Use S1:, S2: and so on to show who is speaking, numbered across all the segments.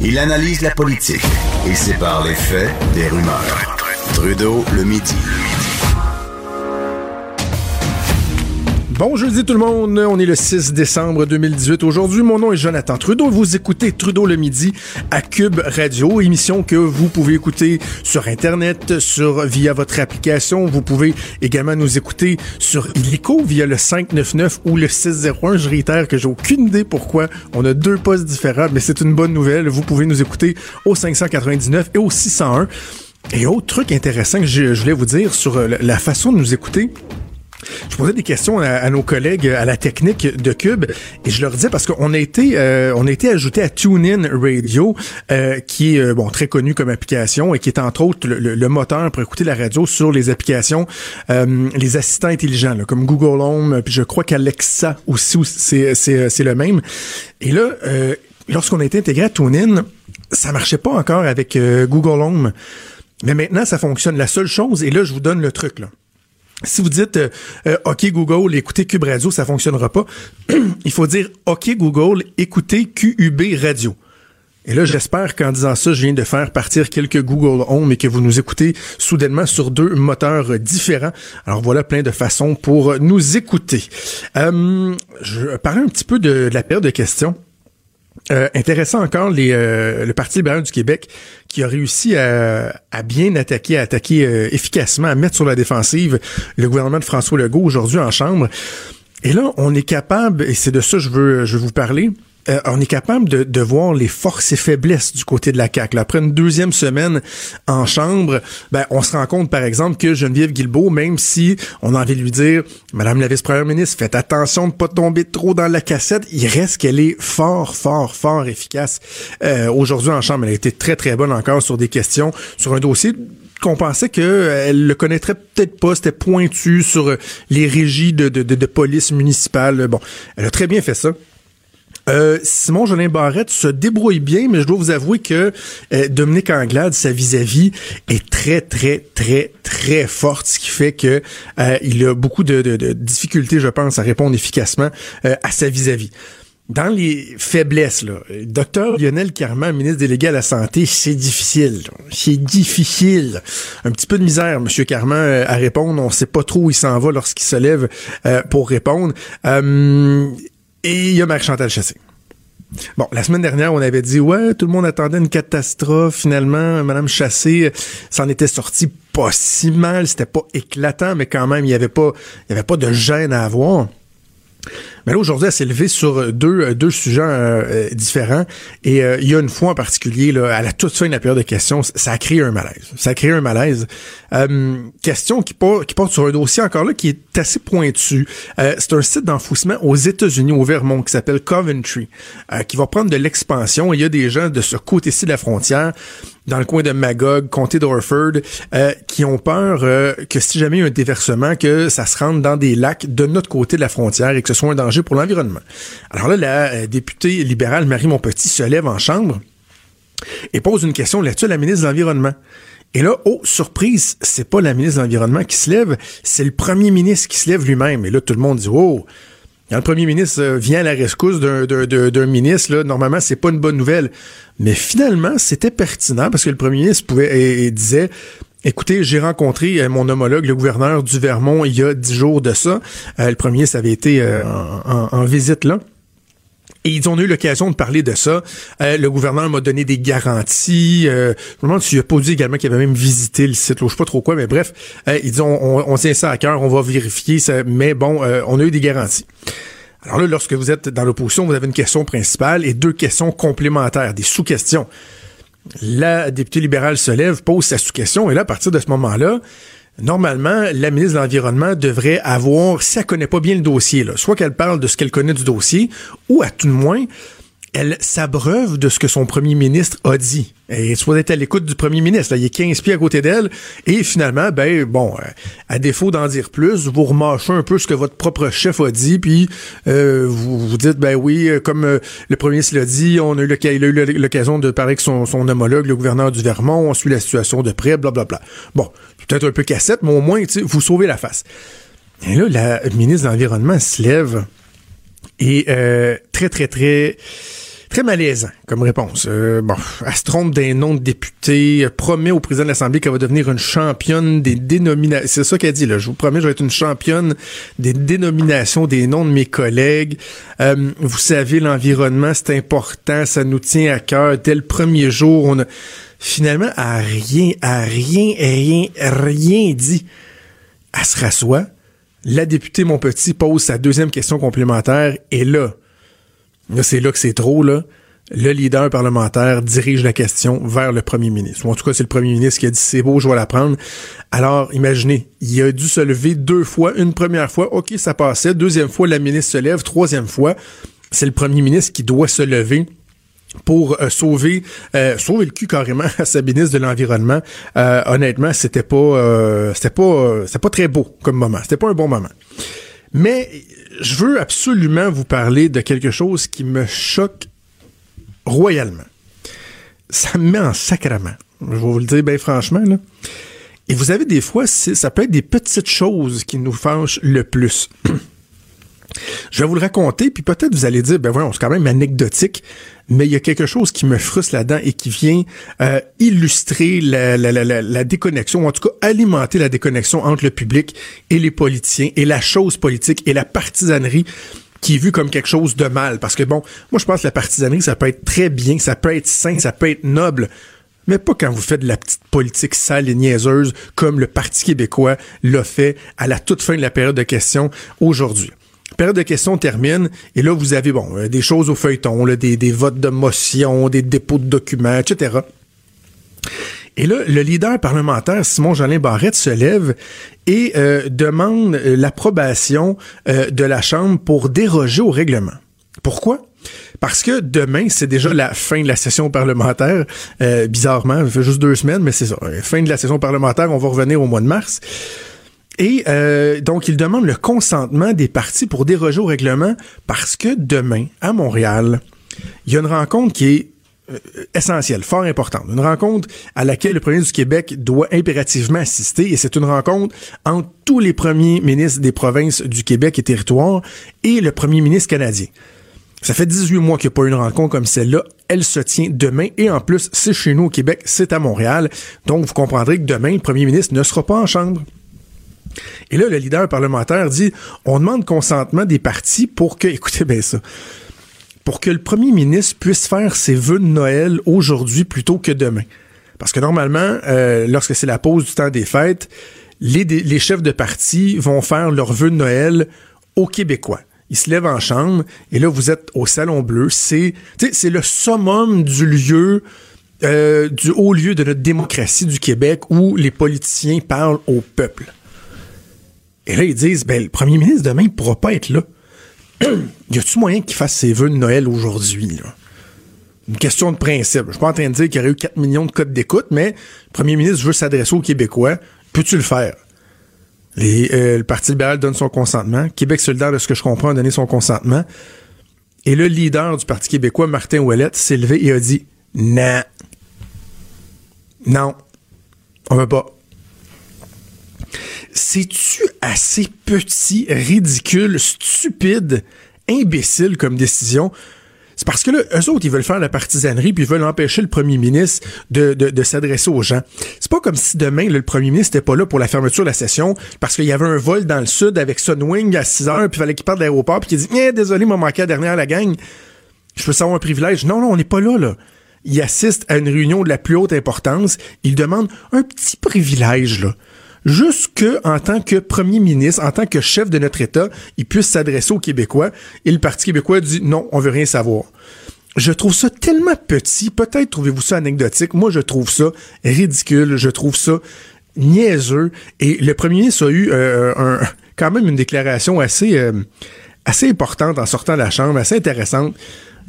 S1: Il analyse la politique et sépare les faits des rumeurs. Trudeau le midi.
S2: Bon jeudi tout le monde, on est le 6 décembre 2018. Aujourd'hui, mon nom est Jonathan Trudeau. Vous écoutez Trudeau le midi à Cube Radio, émission que vous pouvez écouter sur Internet, sur via votre application. Vous pouvez également nous écouter sur Illico via le 599 ou le 601. Je réitère que j'ai aucune idée pourquoi on a deux postes différents, mais c'est une bonne nouvelle. Vous pouvez nous écouter au 599 et au 601. Et autre truc intéressant que je, je voulais vous dire sur la façon de nous écouter. Je posais des questions à, nos collègues à la technique de Cube et je leur disais parce qu'on a été euh, on a été ajouté à TuneIn Radio euh, qui est euh, bon très connu comme application et qui est entre autres le, moteur pour écouter la radio sur les applications les assistants intelligents comme Google Home puis je crois qu'Alexa aussi c'est c'est c'est le même. Et là lorsqu'on a été intégré à TuneIn, ça marchait pas encore avec Google Home. Mais maintenant, ça fonctionne. La seule chose, et là, je vous donne le truc, là. Si vous dites euh, euh, OK Google, écoutez Cube Radio, ça fonctionnera pas. Il faut dire OK Google, écoutez QUB Radio. Et là, j'espère qu'en disant ça, je viens de faire partir quelques Google Home et que vous nous écoutez soudainement sur deux moteurs différents. Alors voilà plein de façons pour nous écouter. Euh, je parlais un petit peu de la paire de questions. Euh, intéressant encore, euh, le Parti libéral du Québec qui a réussi à, bien attaquer, à attaquer euh, efficacement, à mettre sur la défensive le gouvernement de François Legault aujourd'hui en Chambre. Et là, on est capable, et c'est de ça que je veux, je veux vous parler, euh, on est capable de, de, voir les forces et faiblesses du côté de la CAQ. Après une deuxième semaine en chambre, ben, on se rend compte, par exemple, que Geneviève Guilbeault, même si on a envie de lui dire, Madame la vice-première ministre, faites attention de pas tomber trop dans la cassette, il reste qu'elle est fort, fort, fort efficace. Euh, aujourd'hui en chambre, elle a été très, très bonne encore sur des questions, sur un dossier qu'on pensait qu'elle le connaîtrait peut-être pas, c'était pointu sur les régies de, de, de police municipale. Bon, elle a très bien fait ça. Euh, Simon Jolin Barrette se débrouille bien, mais je dois vous avouer que euh, Dominique Anglade, sa vis-à-vis, est très, très, très, très forte, ce qui fait que euh, il a beaucoup de, difficultés, je pense, à répondre efficacement à sa vis-à-vis. Dans les faiblesses, là, docteur Lionel Carman, ministre délégué à la Santé, c'est difficile. C'est difficile. Un petit peu de misère, Monsieur Carman, à répondre. On sait pas trop où il s'en va lorsqu'il se lève pour répondre. Et il y a Marie-Chantal Chassé. Bon, la semaine dernière, on avait dit, ouais, tout le monde attendait une catastrophe. Finalement, Madame Chassé s'en était sortie pas si mal. C'était pas éclatant, mais quand même, il y avait pas, il y avait pas de gêne à avoir. Mais là, aujourd'hui, elle s'est levée sur deux, euh, deux sujets euh, euh, différents. Et il y a une fois en particulier, là, à la toute fin de la période de questions, ça a créé un malaise. Ça a créé un malaise. question qui, porte, qui porte sur un dossier encore là qui est assez pointu. c'est un site d'enfouissement aux États-Unis, au Vermont, qui s'appelle Coventry, qui va prendre de l'expansion. Il y a des gens de ce côté-ci de la frontière dans le coin de Magog, comté d'Orford, euh, qui ont peur euh, que si jamais il y a un déversement, que ça se rende dans des lacs de notre côté de la frontière et que ce soit un danger pour l'environnement. Alors là, la euh, députée libérale Marie Montpetit se lève en chambre et pose une question là-dessus à la ministre de l'Environnement. Et là, oh, surprise, c'est pas la ministre de l'Environnement qui se lève, c'est le premier ministre qui se lève lui-même. Et là, tout le monde dit, oh, quand le premier ministre euh, vient à la rescousse d'un ministre, là, normalement, c'est pas une bonne nouvelle. Mais finalement, c'était pertinent parce que le premier ministre pouvait et, disait Écoutez, j'ai rencontré euh, mon homologue, le gouverneur du Vermont, il y a dix jours de ça. Euh, le premier ministre avait été en, visite là. Et ils ont eu l'occasion de parler de ça. Euh, le gouvernement m'a donné des garanties. Euh, je me demande s'il a pas dit également qu'il avait même visité le site. Là, je sais pas trop quoi, mais bref, euh, ils disent on, on, tient ça à cœur, on va vérifier ça. Mais bon, euh, on a eu des garanties. Alors là, lorsque vous êtes dans l'opposition, vous avez une question principale et deux questions complémentaires, des sous-questions. La députée libérale se lève, pose sa sous-question, et là, à partir de ce moment-là, normalement, la ministre de l'Environnement devrait avoir, si elle connaît pas bien le dossier, soit qu'elle parle de ce qu'elle connaît du dossier, ou à tout le moins, elle s'abreuve de ce que son premier ministre a dit. Et soit être à l'écoute du premier ministre. Là, il est 15 pieds à côté d'elle. Et finalement, ben bon, euh, à défaut d'en dire plus, vous remâchez un peu ce que votre propre chef a dit, puis euh, vous vous dites, ben oui, euh, comme le premier ministre l'a dit, on a eu l'occasion de parler avec son, homologue, le gouverneur du Vermont, on suit la situation de près, bla. Bon, peut-être un peu cassette, mais au moins, vous sauvez la face. Et là, la ministre de l'Environnement se lève et très, très, très Très malaisant comme réponse. Euh, bon, elle se trompe des noms de députés, promet au président de l'Assemblée qu'elle va devenir une championne des dénominations. C'est ça qu'elle dit, là. Je vous promets, je vais être une championne des dénominations des noms de mes collègues. Euh, vous savez, l'environnement, c'est important, ça nous tient à cœur. Dès le premier jour, on a finalement à rien, à rien, rien, rien dit. Elle se rassoit. La députée mon petit, pose sa deuxième question complémentaire et là, C'est là que c'est trop, là. Le leader parlementaire dirige la question vers le premier ministre. Ou en tout cas, c'est le premier ministre qui a dit c'est beau, je vais la prendre. Alors, imaginez, il a dû se lever deux fois. Une première fois, OK, ça passait. Deuxième fois, la ministre se lève. Troisième fois, c'est le premier ministre qui doit se lever pour euh, sauver euh, sauver le cul carrément à sa ministre de l'environnement. Euh, honnêtement, c'était pas c'était pas c'était pas très beau comme moment. C'était pas un bon moment. Mais je veux absolument vous parler de quelque chose qui me choque royalement. Ça me met en sacrement. Je vais vous le dire bien franchement. Et vous avez des fois, ça peut être des petites choses qui nous fâchent le plus. Je vais vous le raconter, puis peut-être vous allez dire, ben voilà, c'est quand même anecdotique, mais il y a quelque chose qui me frustre là-dedans et qui vient euh, illustrer la, déconnexion, ou en tout cas alimenter la déconnexion entre le public et les politiciens, et la chose politique et la partisanerie qui est vue comme quelque chose de mal. Parce que bon, moi je pense que la partisanerie, ça peut être très bien, ça peut être sain, ça peut être noble, mais pas quand vous faites de la petite politique sale et niaiseuse comme le Parti québécois l'a fait à la toute fin de la période de questions aujourd'hui période de questions termine et là, vous avez, bon, euh, des choses au feuilleton, des, votes de motion, des dépôts de documents, etc. Et là, le leader parlementaire, Simon Jolin Barrette, se lève et euh, demande euh, l'approbation de la Chambre pour déroger au règlement. Pourquoi? Parce que demain, c'est déjà la fin de la session parlementaire. bizarrement, ça fait juste deux semaines, mais c'est ça. Fin de la session parlementaire, on va revenir au mois de mars. Et euh, donc, il demande le consentement des partis pour déroger au règlement parce que demain, à Montréal, il y a une rencontre qui est euh, essentielle, fort importante. Une rencontre à laquelle le premier du Québec doit impérativement assister et c'est une rencontre entre tous les premiers ministres des provinces du Québec et territoire et le premier ministre canadien. Ça fait 18 mois qu'il n'y a pas eu une rencontre comme celle-là. Elle se tient demain et en plus, c'est chez nous au Québec, c'est à Montréal. Donc, vous comprendrez que demain, le premier ministre ne sera pas en chambre. Et là, le leader parlementaire dit, on demande consentement des partis pour que, écoutez bien ça, pour que le premier ministre puisse faire ses vœux de Noël aujourd'hui plutôt que demain. Parce que normalement, euh, lorsque c'est la pause du temps des fêtes, les, chefs de parti vont faire leurs vœux de Noël aux Québécois. Ils se lèvent en chambre et là, vous êtes au Salon Bleu. C'est, c'est le summum du lieu, euh, du haut lieu de notre démocratie du Québec où les politiciens parlent au peuple. Et là, ils disent, ben, le premier ministre demain, il pourra pas être là. y a-tu moyen qu'il fasse ses vœux de Noël aujourd'hui, Une question de principe. Je suis pas en train de dire qu'il y aurait eu 4 millions de codes d'écoute, mais le premier ministre veut s'adresser aux Québécois. Peux-tu le faire? Euh, le Parti libéral donne son consentement. Québec solidaire, de ce que je comprends, a donné son consentement. Et le leader du Parti québécois, Martin Ouellette, s'est levé et a dit Non. Non. On veut pas c'est-tu assez petit, ridicule, stupide, imbécile comme décision? C'est parce que là, eux autres, ils veulent faire la partisanerie, puis ils veulent empêcher le premier ministre de, s'adresser aux gens. C'est pas comme si demain, le premier ministre n'était pas là pour la fermeture de la session, parce qu'il y avait un vol dans le sud avec Sunwing à 6 heures, puis il fallait qu'il parte de l'aéroport, puis qu'il dit eh, désolé, m'a manqué la dernière à la gang. Je peux savoir un privilège. Non, non, on n'est pas là, là. Il assiste à une réunion de la plus haute importance. Il demande un petit privilège, jusque en tant que premier ministre, en tant que chef de notre État, il puisse s'adresser aux Québécois. Et le Parti québécois dit non, on veut rien savoir. Je trouve ça tellement petit. Peut-être trouvez-vous ça anecdotique. Moi, je trouve ça ridicule. Je trouve ça niaiseux. Et le premier ministre a eu euh, un, quand même une déclaration assez, euh, assez importante en sortant de la Chambre, assez intéressante.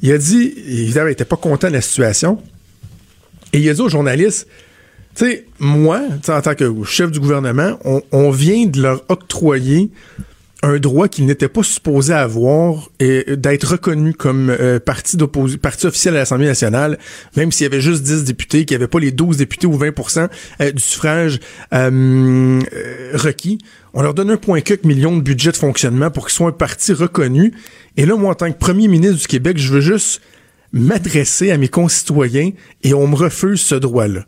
S2: Il a dit, évidemment, il n'était pas content de la situation. Et il a dit aux journalistes, tu sais, moi, en tant que chef du gouvernement, on, vient de leur octroyer un droit qu'ils n'étaient pas supposés avoir et d'être reconnu comme euh, parti officiel à l'Assemblée nationale, même s'il y avait juste 10 députés, qu'il n'y avait pas les 12 députés ou 20% euh, du suffrage euh, requis. On leur donne un point de million de budget de fonctionnement pour qu'ils soient un parti reconnu. Et là, moi, en tant que premier ministre du Québec, je veux juste m'adresser à mes concitoyens et on me refuse ce droit-là.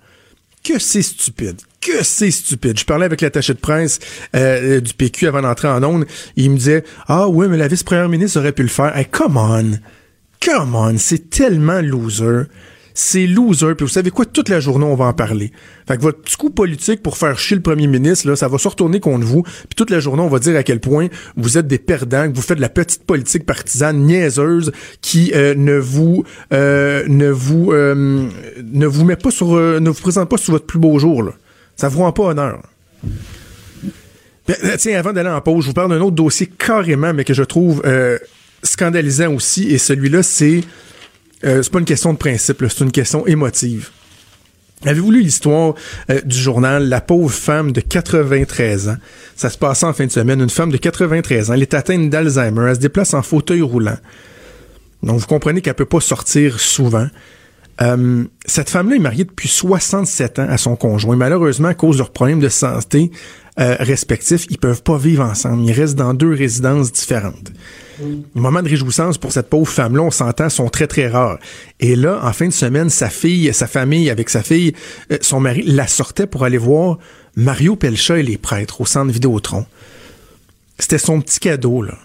S2: Que c'est stupide. Que c'est stupide. Je parlais avec l'attaché de presse euh, du PQ avant d'entrer en onde. Il me disait Ah oui, mais la vice-première ministre aurait pu le faire. Come on. Come on. C'est tellement loser c'est loser. Puis vous savez quoi, toute la journée, on va en parler. Fait que votre petit coup politique pour faire chier le premier ministre, là, ça va se retourner contre vous. Puis toute la journée, on va dire à quel point vous êtes des perdants, que vous faites de la petite politique partisane niaiseuse qui euh, ne vous euh, ne vous euh, ne vous met pas sur ne vous présente pas sur votre plus beau jour. Là. Ça vous rend pas honneur. Ben, tiens, avant d'aller en pause, je vous parle d'un autre dossier carrément, mais que je trouve scandalisant aussi, et celui-là, c'est euh, c'est pas une question de principe, c'est une question émotive. Avez-vous lu l'histoire euh, du journal La pauvre femme de 93 ans? Ça se passe en fin de semaine. Une femme de 93 ans, elle est atteinte d'Alzheimer, elle se déplace en fauteuil roulant. Donc vous comprenez qu'elle peut pas sortir souvent. Euh, cette femme-là est mariée depuis 67 ans à son conjoint. Malheureusement, à cause de leurs problèmes de santé respectifs, ils peuvent pas vivre ensemble. Ils restent dans deux résidences différentes. Les moments de réjouissance pour cette pauvre femme-là, on s'entend, sont très, très rares. Et là, en fin de semaine, sa fille, sa famille, avec sa fille, euh, son mari, la sortait pour aller voir Mario Pelcha et les prêtres au centre Vidéotron. C'était son petit cadeau, là.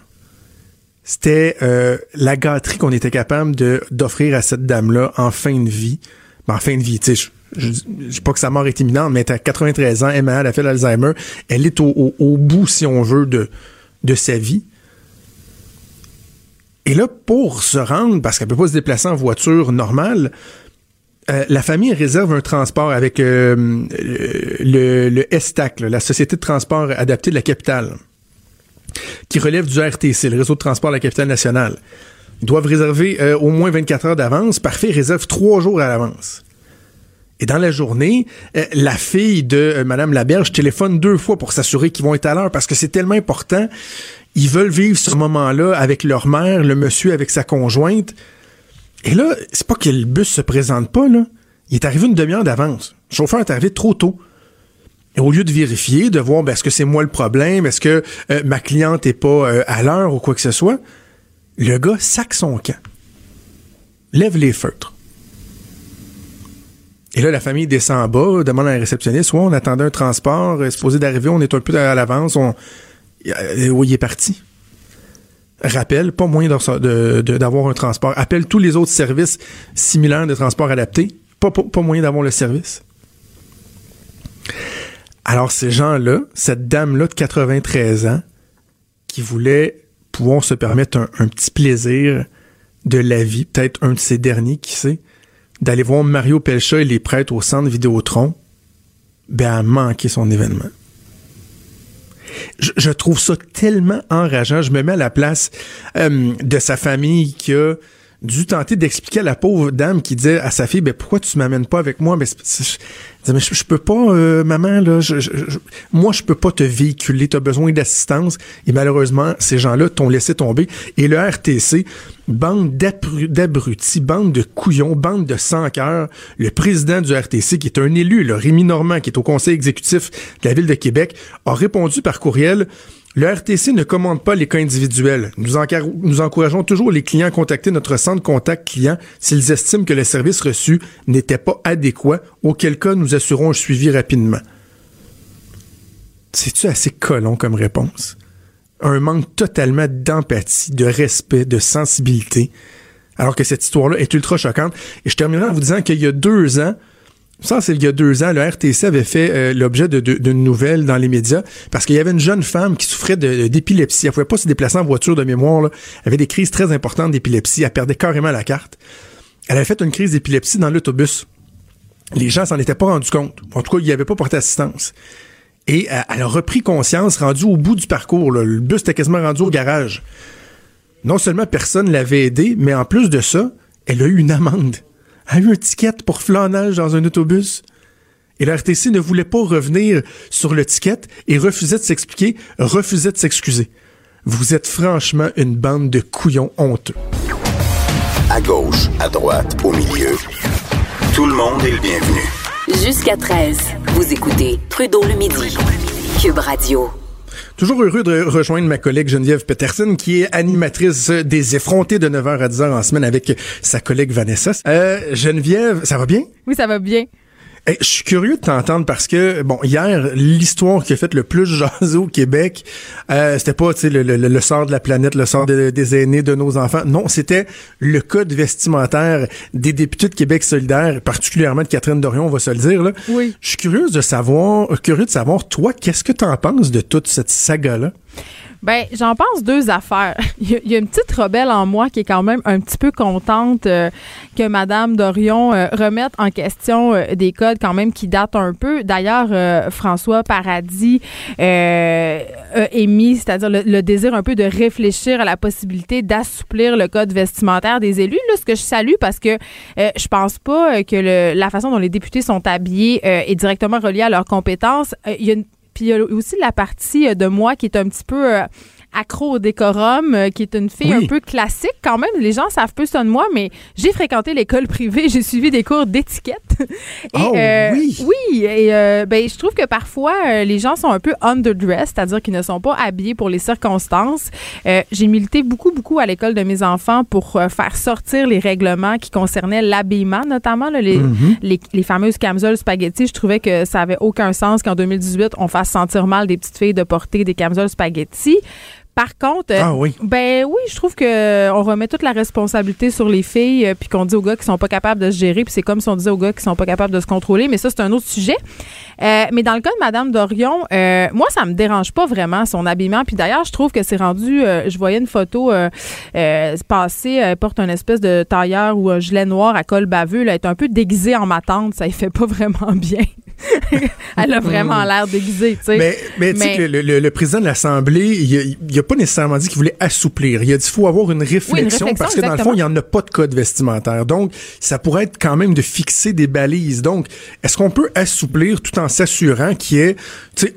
S2: C'était euh, la gâterie qu'on était capable de d'offrir à cette dame-là en fin de vie. Ben, en fin de vie, tu sais, je, je, dis pas que sa mort est imminente, mais elle à 93 ans, Emma, elle a fait l'Alzheimer. Elle est au, bout, si on veut, de, de sa vie. Et là, pour se rendre, parce qu'elle peut pas se déplacer en voiture normale, euh, la famille réserve un transport avec euh, le, le STAC, la Société de transport adapté de la capitale, qui relève du RTC, le réseau de transport de la capitale nationale. Ils doivent réserver euh, au moins 24 heures d'avance. Parfait, ils réservent trois jours à l'avance. Et dans la journée, la fille de Madame Laberge téléphone deux fois pour s'assurer qu'ils vont être à l'heure parce que c'est tellement important ils veulent vivre ce moment-là avec leur mère, le monsieur avec sa conjointe. Et là, c'est pas que le bus se présente pas. Il est arrivé une demi-heure d'avance. Le chauffeur est arrivé trop tôt. Et au lieu de vérifier, de voir, ben, est-ce que c'est moi le problème, est-ce que euh, ma cliente est pas euh, à l'heure ou quoi que ce soit, le gars sac son camp. Lève les feutres. Et là, la famille descend en bas, demande à un réceptionniste, soit on attendait un transport, euh, supposé d'arriver, on est un peu à l'avance, on, oui, il est parti. Rappelle, pas moyen d'avoir un transport. Appelle tous les autres services similaires de transport adapté. Pas, pas, moyen d'avoir le service. Alors, ces gens-là, cette dame-là de 93 ans, qui voulait pouvoir se permettre un, petit plaisir de la vie, peut-être un de ces derniers, qui sait, d'aller voir Mario Pelcha et les prêtres au centre Vidéotron, ben, a manqué son événement je, trouve ça tellement enrageant. Je me mets à la place euh, de sa famille qui a dû tenter d'expliquer à la pauvre dame qui disait à sa fille ben pourquoi tu m'amènes pas avec moi? Mais, mais je, peux pas euh, maman là je, moi je peux pas te véhiculer tu as besoin d'assistance. Et malheureusement ces gens-là t'ont laissé tomber. Et le RTC bande d'abrutis bande de couillons bande de sans cœur le président du RTC qui est un élu là, Rémi Normand qui est au conseil exécutif de la ville de Québec a répondu par courriel le RTC ne commande pas les cas individuels. Nous, encourageons toujours les clients à contacter notre centre contact client s'ils estiment que le service reçu n'était pas adéquat, auquel cas nous assurons un suivi rapidement. C'est-tu assez colon comme réponse? Un manque totalement d'empathie, de respect, de sensibilité, alors que cette histoire-là est ultra choquante. Et je terminerai en vous disant qu'il y a deux ans, ça, c'est il y a deux ans, le RTC avait fait euh, l'objet d'une nouvelle dans les médias parce qu'il y avait une jeune femme qui souffrait d'épilepsie. Elle pouvait pas se déplacer en voiture de mémoire. Elle avait des crises très importantes d'épilepsie. Elle perdait carrément la carte. Elle avait fait une crise d'épilepsie dans l'autobus. Les gens s'en étaient pas rendus compte. En tout cas, ils n'y avaient pas porté assistance. Et euh, elle a repris conscience, rendue au bout du parcours. Le bus était quasiment rendu au garage. Non seulement personne l'avait aidé, mais en plus de ça, elle a eu une amende a eu un ticket pour flanage dans un autobus. Et la RTC ne voulait pas revenir sur le ticket et refusait de s'expliquer, refusait de s'excuser. Vous êtes franchement une bande de couillons honteux.
S1: À gauche, à droite, au milieu, tout le monde est le bienvenu.
S3: Jusqu'à 13, vous écoutez Trudeau le midi. Cube Radio.
S2: Toujours heureux de rejoindre ma collègue Geneviève Peterson, qui est animatrice des effrontés de 9h à 10h en semaine avec sa collègue Vanessa. Euh, Geneviève, ça va bien?
S3: Oui, ça va bien.
S2: Je suis curieux de t'entendre parce que bon hier l'histoire qui a fait le plus jaser au Québec euh, c'était pas tu sais le, le, le, sort de la planète le sort des aînés de nos enfants. Non c'était le code vestimentaire des députés de Québec solidaire particulièrement de Catherine Dorion on va se le dire là.
S3: Oui.
S2: Je suis curieuse de savoir curieux de savoir toi qu'est-ce que t'en penses de toute cette saga là
S3: ben, j'en pense deux affaires. Il y, a, une petite rebelle en moi qui est quand même un petit peu contente euh, que Madame Dorion euh, remette en question euh, des codes quand même qui datent un peu. D'ailleurs, François Paradis a émis, c'est-à-dire le, désir un peu de réfléchir à la possibilité d'assouplir le code vestimentaire des élus. Là, ce que je salue parce que je pense pas que le, la façon dont les députés sont habillés est directement reliée à leurs compétences. Il y a une puis il y a aussi la partie euh, de moi qui est un petit peu euh, accro au décorum, euh, qui est une fille un peu classique quand même. Les gens savent peu ça de moi, mais j'ai fréquenté l'école privée, j'ai suivi des cours d'étiquette.
S2: oh, oui.
S3: Oui, et ben je trouve que parfois les gens sont un peu underdressed, c'est-à-dire qu'ils ne sont pas habillés pour les circonstances. j'ai milité beaucoup beaucoup à l'école de mes enfants pour faire sortir les règlements qui concernaient l'habillement, notamment les, mm-hmm. les, les, fameuses camisoles spaghetti. Je trouvais que ça avait aucun sens qu'en 2018 on fasse sentir mal des petites filles de porter des camisoles spaghetti. Par contre,
S2: ah oui.
S3: ben oui, je trouve que euh, on remet toute la responsabilité sur les filles, euh, puis qu'on dit aux gars qui sont pas capables de se gérer, puis c'est comme si on disait aux gars qui sont pas capables de se contrôler, mais ça c'est un autre sujet. Euh, mais dans le cas de Madame Dorion, moi ça me dérange pas vraiment son habillement, puis d'ailleurs je trouve que c'est rendu, je voyais une photo passer, elle porte une espèce de tailleur ou un gilet noir à col baveux, là, elle est un peu déguisée en ma tante, ça y fait pas vraiment bien. elle a vraiment l'air déguisée, tu sais.
S2: Mais, mais, tu sais que le, président de l'Assemblée, il, il a pas nécessairement dit qu'il voulait assouplir. Il a dit qu'il faut avoir une réflexion, parce que dans le fond, il n'y en a pas de code vestimentaire. Donc, ça pourrait être quand même de fixer des balises. Donc, est-ce qu'on peut assouplir tout en s'assurant qu'il y ait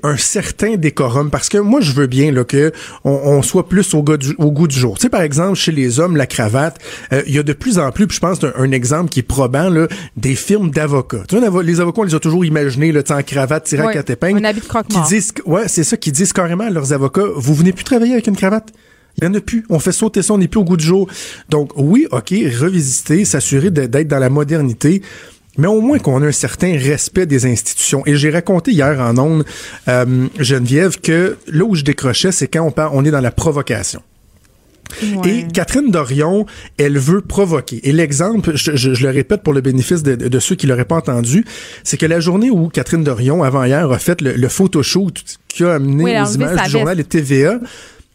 S2: un certain décorum? Parce que moi, je veux bien là, que on, soit plus au, goût du, au goût du jour. Tu sais, par exemple, chez les hommes, la cravate, euh, il y a de plus en plus, puis je pense un, un exemple qui est probant, là, des films d'avocats. Tu vois, les avocats, on les a toujours imaginés, là, en cravate, tiré à quatre épingles.
S3: Un habit de
S2: qui disent, ouais, c'est ça, qui disent carrément à leurs avocats, vous venez plus travailler avec une cravate. Il n'y en a plus. On fait sauter ça, on n'est plus au goût du jour. Donc, oui, OK, revisiter, s'assurer d'être dans la modernité, mais au moins qu'on ait un certain respect des institutions. Et j'ai raconté hier en ondes, euh, Geneviève, que là où je décrochais, c'est quand on, parle, on est dans la provocation. Et Catherine Dorion, elle veut provoquer. Et l'exemple, je, le répète pour le bénéfice de, ceux qui l'auraient pas entendu, c'est que la journée où Catherine Dorion, avant hier, a fait le, le photoshoot qui a amené aux images du journal et TVA,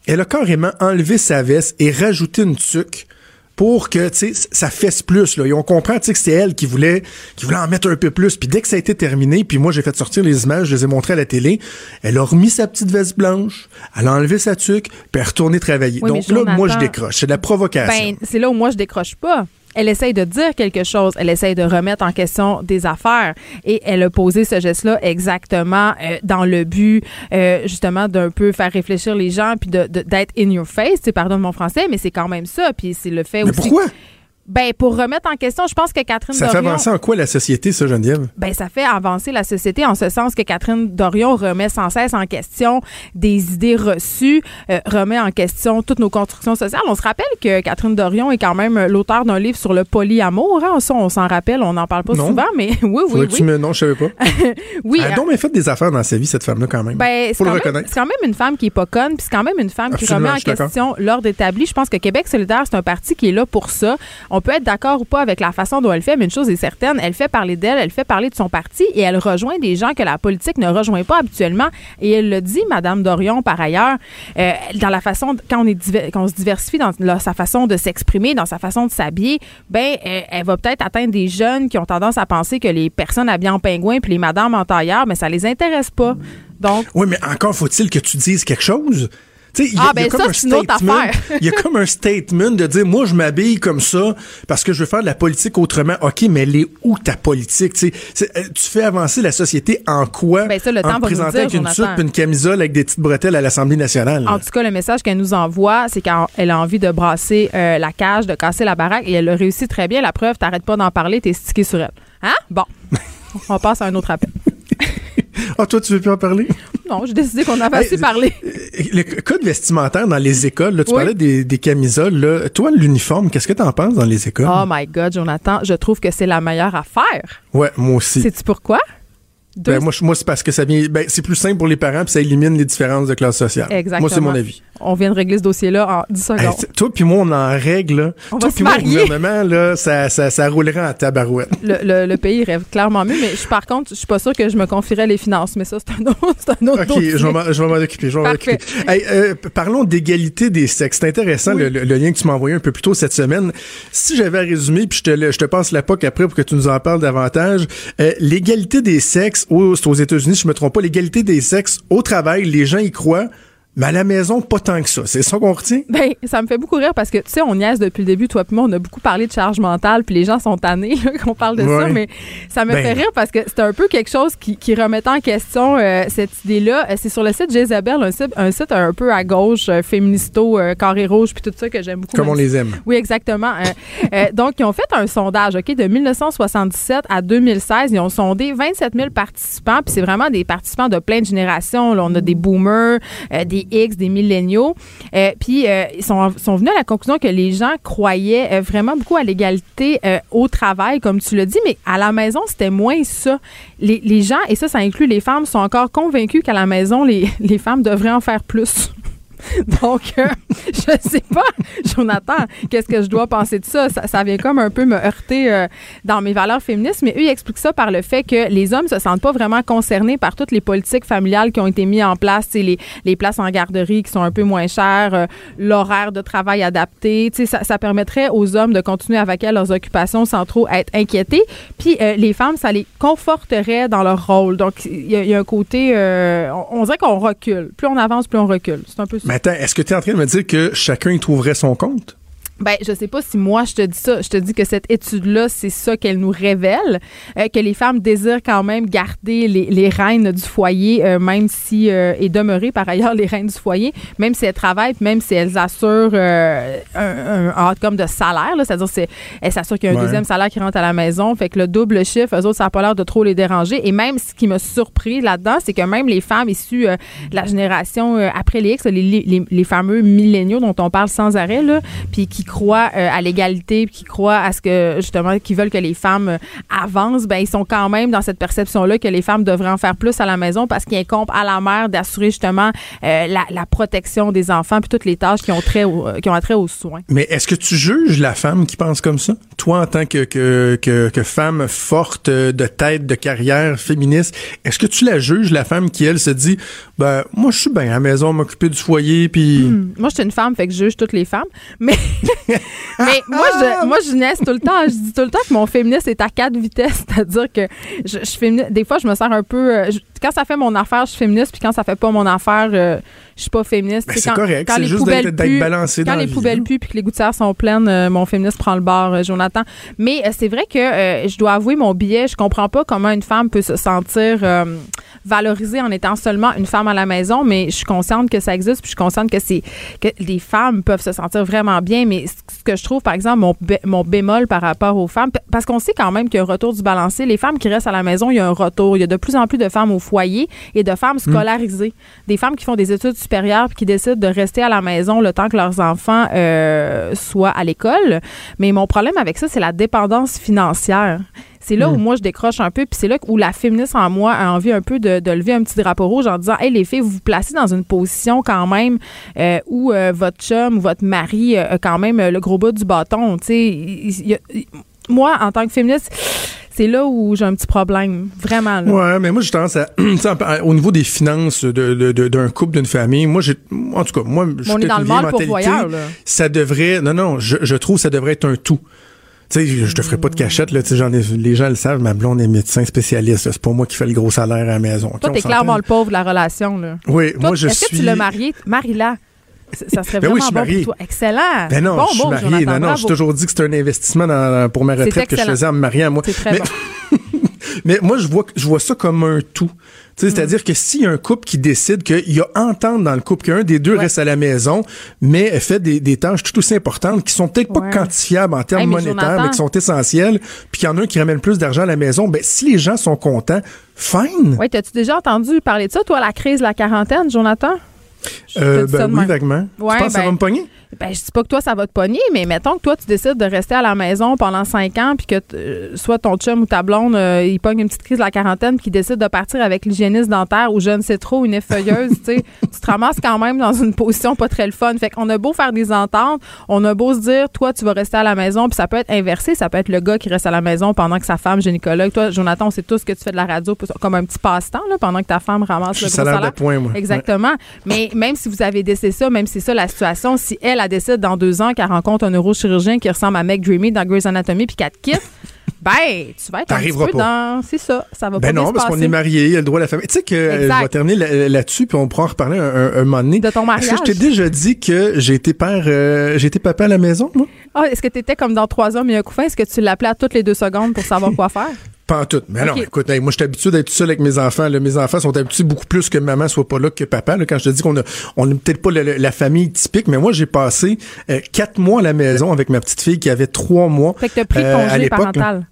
S2: elle a carrément enlevé sa veste et rajouté une tuque pour que tu sais ça fesse plus là. Et on comprend tu sais que c'est elle qui voulait qui voulait en mettre un peu plus. Puis dès que ça a été terminé puis moi j'ai fait sortir les images je les ai montrées à la télé elle a remis sa petite veste blanche elle a enlevé sa tuque puis elle a retourné travailler. Donc là moi je décroche. C'est de la provocation.
S3: Ben c'est là où moi je décroche pas elle essaye de dire quelque chose, elle essaye de remettre en question des affaires. Et elle a posé ce geste-là exactement euh, dans le but euh, justement d'un peu faire réfléchir les gens puis de d'être in your face, pardonne mon français, mais c'est quand même ça. Puis c'est le fait
S2: mais
S3: aussi
S2: pourquoi?
S3: Ben, pour remettre en question, je pense que Catherine
S2: ça
S3: Dorion...
S2: Ça fait avancer en quoi la société, ça, Geneviève?
S3: Ben, ça fait avancer la société en ce sens que Catherine Dorion remet sans cesse en question des idées reçues, euh, remet en question toutes nos constructions sociales. On se rappelle que Catherine Dorion est quand même l'auteur d'un livre sur le polyamour. Hein? Ça, on s'en rappelle, on n'en parle pas souvent, mais oui, oui, oui.
S2: Tu me... Non, je savais pas.
S3: oui.
S2: Elle a donc fait des affaires dans sa vie, cette femme-là, quand même.
S3: Ben, Faut le reconnaître. C'est quand même une femme qui est pas conne, puis c'est quand même une femme qui remet en question l'ordre établi. Je pense que Québec solidaire, c'est un parti qui est là pour ça. On peut être d'accord ou pas avec la façon dont elle fait, mais une chose est certaine, elle fait parler d'elle, elle fait parler de son parti et elle rejoint des gens que la politique ne rejoint pas habituellement. Et elle le dit, Madame Dorion, par ailleurs, euh, dans la façon, quand on, se diversifie dans sa façon de s'exprimer, dans sa façon de s'habiller, ben, elle, va peut-être atteindre des jeunes qui ont tendance à penser que les personnes habillées en pingouin puis les madames en tailleur, mais ça les intéresse pas. Donc.
S2: Oui, mais encore faut-il que tu dises quelque chose
S3: ah, ben ça, c'est une autre affaire.
S2: Il y a comme un statement de dire, moi, je m'habille comme ça parce que je veux faire de la politique autrement. OK, mais elle est où ta politique? Euh, tu fais avancer la société en quoi?
S3: Ben ça, le
S2: en
S3: temps présentant
S2: avec une soupe une camisole avec des petites bretelles à l'Assemblée nationale.
S3: En tout cas, le message qu'elle nous envoie, c'est qu'elle a envie de brasser euh, la cage, de casser la baraque et elle le réussit très bien. La preuve, t'arrêtes pas d'en parler, t'es stické sur elle. Hein? Bon. On passe à un autre appel.
S2: Ah, toi, tu veux plus en parler?
S3: Non, j'ai décidé qu'on avait assez parlé.
S2: Le code vestimentaire dans les écoles, là, tu
S3: Oui.
S2: parlais des, des camisoles. Là. Toi, l'uniforme, qu'est-ce que t'en penses dans les écoles?
S3: Oh my God, Jonathan, je trouve que c'est la meilleure affaire.
S2: Ouais, moi aussi.
S3: Sais-tu pourquoi? Deux-
S2: Ben, moi, moi c'est parce que ça vient. Ben, c'est plus simple pour les parents puis ça élimine les différences de classe sociale.
S3: Exactement.
S2: Moi, c'est mon avis.
S3: On vient de régler ce dossier-là en 10 secondes.
S2: Hey, toi puis moi, on en règle.
S3: On
S2: toi puis moi, au
S3: marier.
S2: gouvernement, là, ça, ça, ça roulerait en tabarouette.
S3: le, le- le pays rêve clairement mieux, mais je, par contre, je suis pas sûre que je me confierais les finances. Mais ça, c'est un autre, c'est un autre
S2: OK,
S3: dossier.
S2: je vais m'en- occuper. Je vais m'en
S3: Parfait.
S2: occuper. Hey, euh, parlons d'égalité des sexes. C'est intéressant
S3: Oui.
S2: le, lien que tu m'as envoyé un peu plus tôt cette semaine. Si j'avais à résumer, puis je te, je te passe la POC après pour que tu nous en parles davantage. Euh, l'égalité des sexes, au- c'est aux États-Unis, je me trompe pas, l'égalité des sexes au travail, les gens y croient, mais à la maison, pas tant que ça. C'est ça qu'on retient?
S3: Ben, ça me fait beaucoup rire parce que, tu sais, on niaise depuis le début, toi et moi, on a beaucoup parlé de charge mentale, puis les gens sont tannés qu'on parle de ça, mais ça me
S2: Ben.
S3: fait rire parce que c'est un peu quelque chose qui, qui remettait en question euh, cette idée-là. Euh, C'est sur le site Jezabel, un site, un site un peu à gauche, euh, féministo, euh, carré rouge, puis tout ça que j'aime beaucoup.
S2: Comme on les aime.
S3: Oui, exactement. Euh, donc, ils ont fait un sondage, OK, de 1977 à 2016. Ils ont sondé 27 000 participants, puis c'est vraiment des participants de plein de générations. Là, on a des boomers, des X, des milléniaux. Euh, puis, euh, ils sont, sont venus à la conclusion que les gens croyaient euh, vraiment beaucoup à l'égalité au travail, comme tu l'as dit, mais à la maison, c'était moins ça. Les, les gens, et ça, ça inclut les femmes, sont encore convaincus qu'à la maison, les, les femmes devraient en faire plus. Donc, euh, je sais pas, Jonathan, qu'est-ce que je dois penser de ça? Ça, vient comme un peu me heurter euh, dans mes valeurs féministes, mais eux, ils expliquent ça par le fait que les hommes se sentent pas vraiment concernés par toutes les politiques familiales qui ont été mises en place, les, les places en garderie qui sont un peu moins chères, euh, l'horaire de travail adapté. Ça, ça permettrait aux hommes de continuer à vaquer leurs occupations sans trop être inquiétés. Puis euh, les femmes, ça les conforterait dans leur rôle. Donc, il y, a- un côté, on, on dirait qu'on recule. Plus on avance, plus on recule. C'est un peu ça.
S2: Mais attends, est-ce que tu es en train de me dire que chacun y trouverait son compte?
S3: Ben, je sais pas si moi je te dis ça. Je te dis que cette étude-là, c'est ça qu'elle nous révèle, euh, que les femmes désirent quand même garder les, les reines du foyer, euh, même si euh, et demeurer par ailleurs les reines du foyer, même si elles travaillent, puis même si elles assurent un, un, outcome de salaire, c'est-à-dire c'est elles s'assurent qu'il y a un
S2: Ouais.
S3: deuxième salaire qui rentre à la maison, fait que le double chiffre, eux autres, ça n'a pas l'air de trop les déranger. Et même ce qui m'a surpris là-dedans, c'est que même les femmes issues de la génération après les X, les, les, les fameux milléniaux dont on parle sans arrêt, là, puis qui croient euh, à l'égalité, qui croient à ce que justement, qui veulent que les femmes euh, avancent, ben ils sont quand même dans cette perception-là que les femmes devraient en faire plus à la maison parce qu'il incombe à la mère d'assurer justement euh, la, protection des enfants puis toutes les tâches qui ont trait au- qui ont aux soins.
S2: Mais est-ce que tu juges la femme qui pense comme ça? Toi, en tant que, que, que, que femme forte de tête, de carrière féministe, est-ce que tu la juges, la femme qui, elle, se dit, ben, moi, je suis bien à la maison, m'occuper du foyer, puis...
S3: Hmm. Moi, je suis une femme, fait que je juge toutes les femmes. Mais, mais moi, je, moi, je naisse tout le temps. Je dis tout le temps que mon féministe est à quatre vitesses. C'est-à-dire que je, je fémini- des fois, je me sers un peu. euh, je- quand ça fait mon affaire, je suis féministe, puis quand ça fait pas mon affaire, euh, je suis pas féministe.
S2: Ben, c'est
S3: quand-
S2: correct,
S3: quand
S2: c'est
S3: les
S2: juste
S3: poubelles
S2: d'être- balancé
S3: Quand
S2: dans
S3: les poubelles
S2: là.
S3: puent puis que les gouttières sont pleines, euh, mon féministe prend le bord, euh, Jonathan. Mais euh, c'est vrai que euh, je dois avouer mon billet. Je comprends pas comment une femme peut se sentir valorisée en étant seulement une femme à la maison, mais je suis consciente que ça existe, puis je suis consciente que c'est que les femmes peuvent se sentir vraiment bien. Mais ce que je trouve, par exemple, mon, bé- mon bémol par rapport aux femmes, parce qu'on sait quand même qu'il y a un retour du balancé. Les femmes qui restent à la maison, il y a un retour. Il y a de plus en plus de femmes au foyer et de femmes scolarisées, des femmes qui font des études supérieures puis qui décident de rester à la maison le temps que leurs enfants euh, soient à l'école. Mais mon problème avec ça, c'est la dépendance financière. C'est là où moi je décroche un peu, puis c'est là où la féministe en moi a envie un peu de, de lever un petit drapeau rouge en disant Hey, les filles, vous vous placez dans une position quand même euh, où euh, votre chum ou votre mari a quand même le gros bout du bâton. Tu sais, moi, en tant que féministe, c'est là où j'ai un petit problème. Vraiment. Là.
S2: Ouais, mais moi, j'ai tendance à, au niveau des finances de, de- de- d'un couple, d'une famille, moi, j'ai, en tout cas, moi, je suis
S3: dans le mal pour
S2: mentalité.
S3: voyeur, là.
S2: Ça devrait, non, non, je, je trouve que ça devrait être un tout. Tu sais, je, te ferai pas de cachette, là, j'en ai, les gens le savent, ma blonde est médecin spécialiste, c'est pas moi qui fais le gros salaire à la maison.
S3: Toi, t'es clairement le pauvre de la relation. Là.
S2: Oui,
S3: Toi,
S2: moi, je
S3: Est-ce
S2: suis.
S3: que tu l'as marié? Marie-la. Ça serait
S2: Ben
S3: vraiment
S2: oui, je suis
S3: bon
S2: marié.
S3: pour toi. Excellent.
S2: Ben non,
S3: bon,
S2: je suis
S3: bon,
S2: marié.
S3: Jonathan,
S2: Non, non, j'ai toujours dit que c'était un investissement dans- pour ma retraite que je faisais en me mariant, moi.
S3: Très
S2: Mais-
S3: bon.
S2: Mais moi, je vois, je vois ça comme un tout. C'est-à-dire que s'il y a un couple qui décide qu'il y a entente dans le couple, qu'un des deux reste à la maison, mais fait des, des tâches tout aussi importantes qui sont peut-être pas quantifiables en termes monétaires, mais qui sont essentielles, puis qu'il y en a un qui ramène plus d'argent à la maison, ben si les gens sont contents, fine.
S3: Oui, t'as-tu déjà entendu parler de ça, toi, la crise de la quarantaine, Jonathan?
S2: Euh, ben oui, vaguement. Ouais, tu penses que ça va ben, me pogner?
S3: Ben, je dis pas que toi, ça va te pogner, mais mettons que toi, tu décides de rester à la maison pendant cinq ans, puis que euh, soit ton chum ou ta blonde, euh, il pogne une petite crise de la quarantaine, puis qu'il décide de partir avec l'hygiéniste dentaire ou je ne sais trop, une effeuilleuse, tu sais, tu te ramasses quand même dans une position pas très le fun. Fait qu'on a beau faire des ententes, on a beau se dire, toi, tu vas rester à la maison, puis ça peut être inversé, ça peut être le gars qui reste à la maison pendant que sa femme gynécologue. Toi, Jonathan, on sait tous que tu fais de la radio comme un petit passe-temps, là, pendant que ta femme ramasse le gros salaire.
S2: De point, moi.
S3: Exactement. Mais même si vous avez décidé ça, même si c'est ça la situation, si elle a décidé dans deux ans qu'elle rencontre un neurochirurgien qui ressemble à Meg Dreamy dans Grey's Anatomy puis qu'elle te quitte, ben, tu vas être un petit peu dans... C'est ça, ça va ben
S2: pas
S3: non,
S2: parce qu'on est marié, il y a le droit à la famille. Tu sais que euh, je vais terminer là-dessus, puis on pourra en reparler un, moment donné.
S3: De ton mariage.
S2: Est-ce que je t'ai déjà dit que j'ai été père, euh, j'ai été papa à la maison, moi?
S3: Ah, est-ce que tu étais comme dans trois hommes et un couffin? Est-ce que tu l'appelais à toutes les deux secondes pour savoir quoi faire?
S2: Pas en tout. Mais non, écoute, moi, je suis habitué d'être seul avec mes enfants. Mes enfants sont habitués beaucoup plus que maman soit pas là que papa. Quand je te dis qu'on a, on n'est peut-être pas la, famille typique, mais moi, j'ai passé euh, quatre mois à la maison avec ma petite fille qui avait trois mois.
S3: Fait que t'as pris euh, congé parental.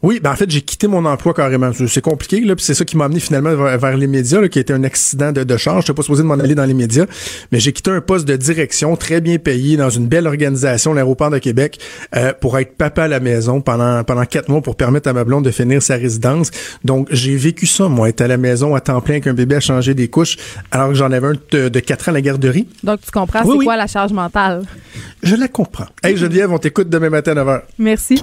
S2: Oui, ben en fait, j'ai quitté mon emploi carrément. C'est compliqué, là, puis c'est ça qui m'a amené finalement vers, les médias, là, qui a été un accident de, de charge. J'étais pas supposé de m'en aller dans les médias, mais j'ai quitté un poste de direction très bien payé dans une belle organisation, l'aéroport de Québec, euh, pour être papa à la maison pendant pendant quatre mois pour permettre à ma blonde de finir sa résidence. Donc, j'ai vécu ça, moi, être à la maison à temps plein avec un bébé à changer des couches, alors que j'en avais un de, quatre ans à la garderie.
S3: Donc, tu comprends c'est quoi la charge mentale?
S2: Je la comprends. Hey, Geneviève, on t'écoute demain matin à 9h.
S3: Merci.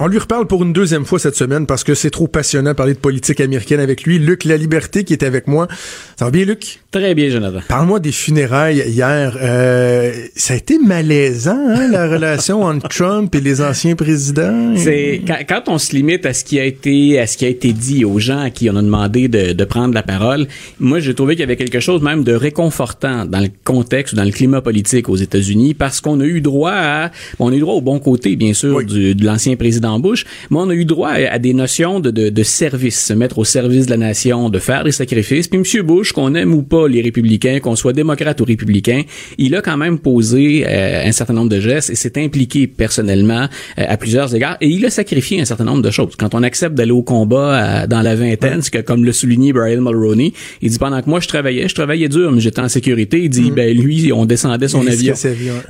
S2: On lui reparle pour une deuxième fois cette semaine parce que c'est trop passionnant de parler de politique américaine avec lui. Luc La Liberté qui est avec moi. Ça va bien, Luc?
S4: Très bien, Jonathan.
S2: Parle-moi des funérailles hier. Euh, ça a été malaisant, hein, la relation entre Trump et les anciens présidents.
S4: C'est quand, on se limite à ce qui a été à ce qui a été dit aux gens à qui on a demandé de, de prendre la parole. Moi, j'ai trouvé qu'il y avait quelque chose même de réconfortant dans le contexte, dans le climat politique aux États-Unis, parce qu'on a eu droit à, on a eu droit au bon côté, bien sûr, du, de l'ancien président en bouche, mais on a eu droit à, des notions de, de, de, service, se mettre au service de la nation, de faire des sacrifices. Puis M. Bush, qu'on aime ou pas les républicains, qu'on soit démocrate ou républicain, il a quand même posé euh, un certain nombre de gestes et s'est impliqué personnellement euh, à plusieurs égards et il a sacrifié un certain nombre de choses. Quand on accepte d'aller au combat euh, dans la vingtaine, ce que comme le souligné Brian Mulroney, il dit pendant que moi je travaillais, je travaillais dur, mais j'étais en sécurité. Il dit mm. ben lui, on descendait son avion.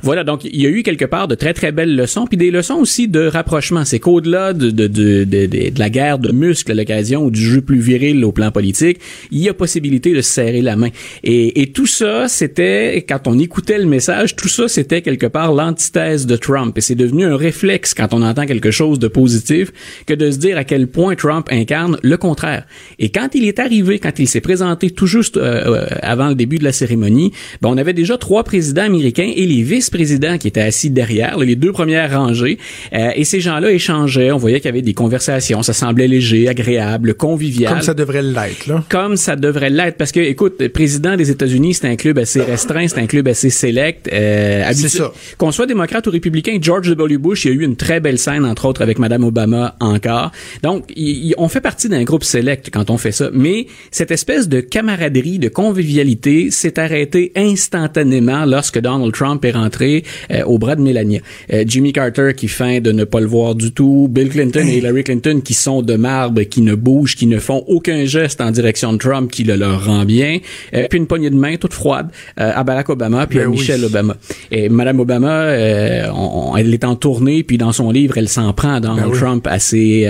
S4: Voilà, donc il y a eu quelque part de très très belles leçons, puis des leçons aussi de rapprochement. C'est au-delà de, la guerre de muscles à l'occasion ou du jeu plus viril au plan politique, il y a possibilité de se serrer la main. Et, et tout ça, c'était, quand on écoutait le message, tout ça, c'était quelque part l'antithèse de Trump. Et c'est devenu un réflexe quand on entend quelque chose de positif que de se dire à quel point Trump incarne le contraire. Et quand il est arrivé, quand il s'est présenté tout juste euh, euh, avant le début de la cérémonie, ben on avait déjà trois présidents américains et les vice-présidents qui étaient assis derrière, les deux premières rangées. Euh, et ces gens-là échangeaient on voyait qu'il y avait des conversations, ça semblait léger, agréable, convivial.
S2: Comme ça devrait l'être, là.
S4: Comme ça devrait l'être, parce que, écoute, président des États-Unis, c'est un club assez restreint, c'est un club assez select. Euh,
S2: c'est ça.
S4: Qu'on soit démocrate ou républicain, George W. Bush, il y a eu une très belle scène, entre autres, avec Madame Obama encore. Donc, on fait partie d'un groupe select quand on fait ça, mais cette espèce de camaraderie, de convivialité s'est arrêtée instantanément lorsque Donald Trump est rentré euh, au bras de Melania. Euh, Jimmy Carter qui feint de ne pas le voir du tout, Bill Clinton et Hillary Clinton qui sont de marbre, qui ne bougent, qui ne font aucun geste en direction de Trump qui le leur rend bien, euh, puis une poignée de main toute froide euh, à Barack Obama puis à ben Michelle Obama. Et Madame Obama, euh, elle est en tournée puis dans son livre, elle s'en prend dans ben Trump assez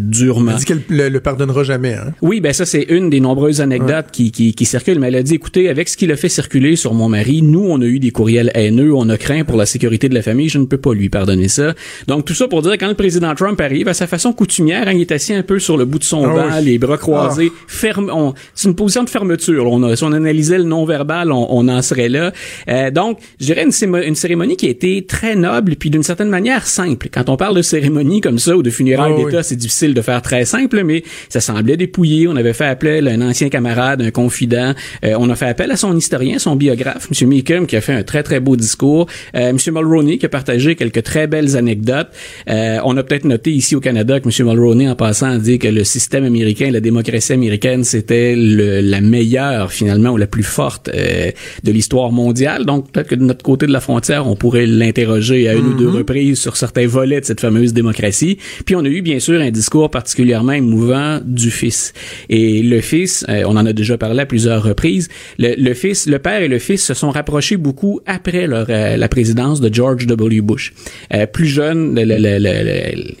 S4: durement.
S2: Elle dit qu'elle le, le, pardonnera jamais. Hein?
S4: Oui, ben ça c'est une des nombreuses anecdotes qui, qui, qui circulent. Mais elle a dit, écoutez, avec ce qu'il a fait circuler sur mon mari, nous on a eu des courriels haineux, on a craint pour la sécurité de la famille, je ne peux pas lui pardonner ça. Donc tout ça pour dire quand le président Trump arrive, à sa façon coutumière, hein, il est assis un peu sur le bout de son
S2: Ah
S4: banc,
S2: oui.
S4: les bras croisés,
S2: Ah.
S4: ferme. C'est une position de fermeture. là. On a- si on analysait le non-verbal, on, on en serait là. Euh, donc, je dirais une, une cérémonie qui a été très noble, puis d'une certaine manière simple. Quand on parle de cérémonie comme ça ou de funérailles
S2: Ah oui.
S4: d'État, c'est difficile de faire très simple, mais ça semblait dépouillé. On avait fait appel à un ancien camarade, un confident. Euh, on a fait appel à son historien, son biographe, M. Meekum, qui a fait un très, très beau discours. Euh, M. Mulroney, qui a partagé quelques très belles anecdotes. Euh, on a peut-être noté ici au Canada que M. Mulroney, en passant, a dit que le système américain, la démocratie américaine, c'était le- la meilleure, finalement, ou la plus forte euh, de l'histoire mondiale. Donc, peut-être que de notre côté de la frontière, on pourrait l'interroger à une ou deux reprises sur certains volets de cette fameuse démocratie. Puis on a eu, bien sûr, un discours particulièrement émouvant du fils. Et le fils, euh, on en a déjà parlé à plusieurs reprises, le, le fils, le père et le fils se sont rapprochés beaucoup après leur, euh, la présidence de George W. Bush. Euh, plus jeune, le- le- le-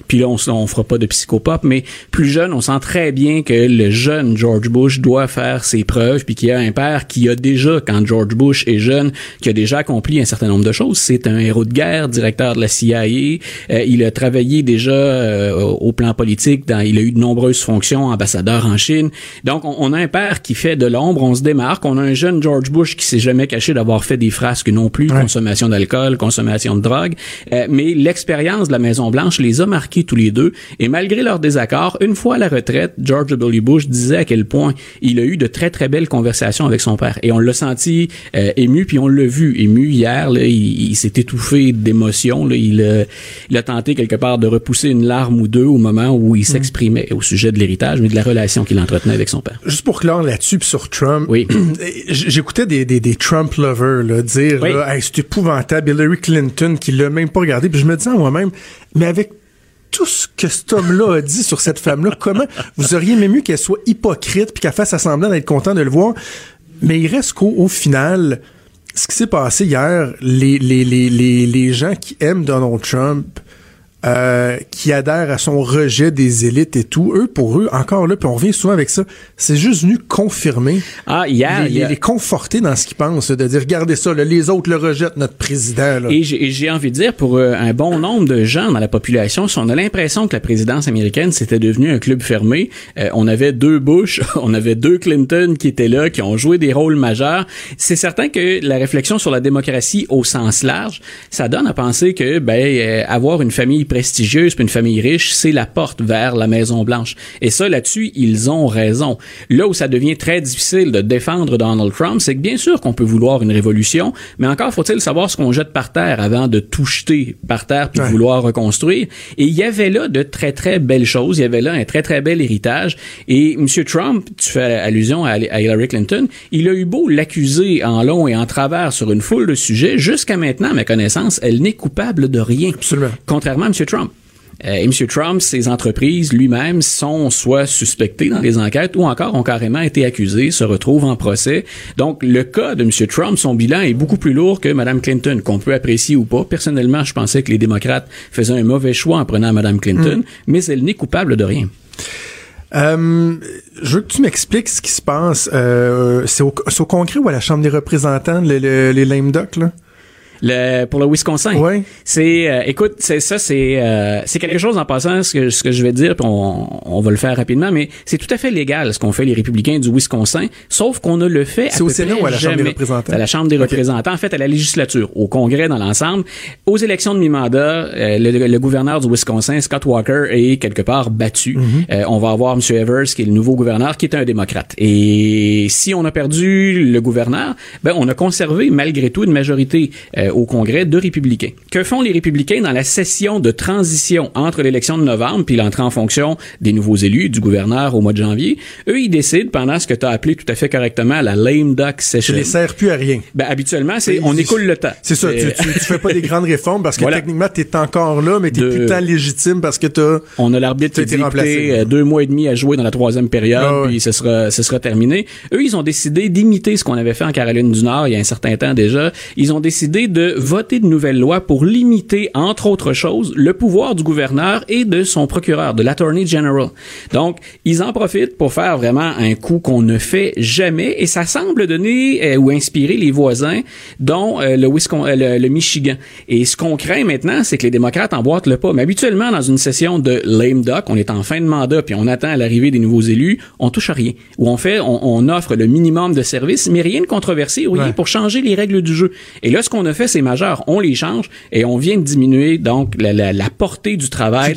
S4: puis là, on, on fera pas de psychopop, mais plus jeune, on sent très bien que le jeune George Bush doit faire ses preuves, puis qu'il y a un père qui a déjà, quand George Bush est jeune, qui a déjà accompli un certain nombre de choses. C'est un héros de guerre, directeur de la CIA. Euh, il a travaillé déjà euh, au plan politique. Dans, il a eu de nombreuses fonctions, ambassadeur en Chine. Donc, on, on a un père qui fait de l'ombre, on se démarque. On a un jeune George Bush qui s'est jamais caché d'avoir fait des frasques non plus, consommation d'alcool, consommation de drogue. Euh, mais l'expérience de la Maison Blanche les a marqués tous les deux. Et malgré leur désaccord, une fois à la retraite, George W. Bush disait à quel point il a eu de très très belles conversations avec son père. Et on l'a senti euh, ému, puis on l'a vu ému hier. Là, il, il s'est étouffé d'émotion. là. Il, a- il a tenté quelque part de repousser une larme ou deux au moment où il s'exprimait au sujet de l'héritage, mais de la relation qu'il entretenait avec son père.
S2: Juste pour clore là-dessus, sur Trump,
S4: Oui.
S2: j'écoutais des, des, des Trump lovers là, dire
S4: Oui.
S2: là, Hey, c'est épouvantable, Hillary Clinton qui l'a même pas regardé, puis je me disais à moi-même, mais avec tout ce que cet homme-là a dit sur cette femme-là, comment vous auriez aimé mieux qu'elle soit hypocrite puis qu'elle fasse semblant d'être content de le voir, mais il reste qu'au au final, ce qui s'est passé hier, les, les, les, les gens qui aiment Donald Trump, euh, qui adhèrent à son rejet des élites et tout, eux, pour eux, encore là, puis on revient souvent avec ça, c'est juste venu confirmer,
S4: Ah,
S2: les, les conforter dans ce qu'ils pensent, de dire, regardez ça, là, les autres le rejettent, notre président. Là.
S4: Et j'ai envie de dire, pour euh, un bon nombre de gens dans la population, si on a l'impression que la présidence américaine, c'était devenu un club fermé, euh, on avait deux Bush, on avait deux Clinton qui étaient là, qui ont joué des rôles majeurs, c'est certain que la réflexion sur la démocratie au sens large, ça donne à penser que ben, euh, avoir une famille prestigieuse puis une famille riche, c'est la porte vers la Maison-Blanche. Et ça, là-dessus, ils ont raison. Là où ça devient très difficile de défendre Donald Trump, c'est que bien sûr qu'on peut vouloir une révolution, mais encore faut-il savoir ce qu'on jette par terre avant de tout jeter par terre puis
S2: Ouais.
S4: vouloir reconstruire. Et il y avait là de très, très belles choses. Il y avait là un très, très bel héritage. Et M. Trump, tu fais allusion à à Hillary Clinton, il a eu beau l'accuser en long et en travers sur une foule de sujets, jusqu'à maintenant, à ma connaissance, elle n'est coupable de rien.
S2: Absolument.
S4: Contrairement à M. Trump. Euh, et M. Trump, ses entreprises lui-même sont soit suspectées dans les enquêtes ou encore ont carrément été accusées, se retrouvent en procès. Donc, le cas de M. Trump, son bilan est beaucoup plus lourd que Mme Clinton, qu'on peut apprécier ou pas. Personnellement, je pensais que les démocrates faisaient un mauvais choix en prenant Mme Clinton, mais elle n'est coupable de rien.
S2: Euh, je veux que tu m'expliques ce qui se passe. Euh, c'est au, Congrès ou à la Chambre des représentants, le- le- les lame ducks, là?
S4: Le, pour le Wisconsin.
S2: Ouais.
S4: C'est, euh, écoute, c'est ça, c'est, euh, c'est quelque chose en passant ce que ce que je vais dire, puis on, on va le faire rapidement, mais c'est tout à fait légal ce qu'ont fait les républicains du Wisconsin, sauf qu'on ne le fait. à
S2: C'est au Sénat ou à la Chambre des représentants?
S4: À la Chambre des représentants, en fait, à la législature, au Congrès dans l'ensemble. Aux élections de mi-mandat, euh, le, le gouverneur du Wisconsin, Scott Walker, est quelque part battu. Euh, on va avoir M. Evers, qui est le nouveau gouverneur, qui est un démocrate. Et si on a perdu le gouverneur, ben on a conservé malgré tout une majorité euh, au Congrès de républicains. Que font les républicains dans la session de transition entre l'élection de novembre puis l'entrée en fonction des nouveaux élus du gouverneur au mois de janvier? Eux, ils décident pendant ce que tu as appelé tout à fait correctement la lame duck session.
S2: les sers plus à rien.
S4: Ben, habituellement, c'est on écoule le temps.
S2: C'est ça, tu, tu, tu fais pas des grandes réformes parce que
S4: Voilà.
S2: techniquement, t'es encore là, mais t'es
S4: De-
S2: plus tant légitime parce que t'as...
S4: On a l'arbitre qui euh, deux mois et demi à jouer dans la troisième période,
S2: Ah ouais.
S4: puis ce sera, ce sera terminé. Eux, ils ont décidé d'imiter ce qu'on avait fait en Caroline du Nord il y a un certain temps déjà. Ils ont décidé de voter de nouvelles lois pour limiter, entre autres choses, le pouvoir du gouverneur et de son procureur, de l'Attorney General. Donc, ils en profitent pour faire vraiment un coup qu'on ne fait jamais et ça semble donner euh, ou inspirer les voisins, dont euh, le, Wisconsin, euh, le, Michigan. Et ce qu'on craint maintenant, c'est que les démocrates emboîtent le pas. Mais habituellement, dans une session de lame duck, on est en fin de mandat puis on attend l'arrivée des nouveaux élus, on touche à rien. Ou on fait, on, offre le minimum de services, mais rien de controversé ou rien pour changer les règles du jeu. Et là, ce qu'on a fait, c'est majeur. On les change et on vient de diminuer donc la, la, la portée du travail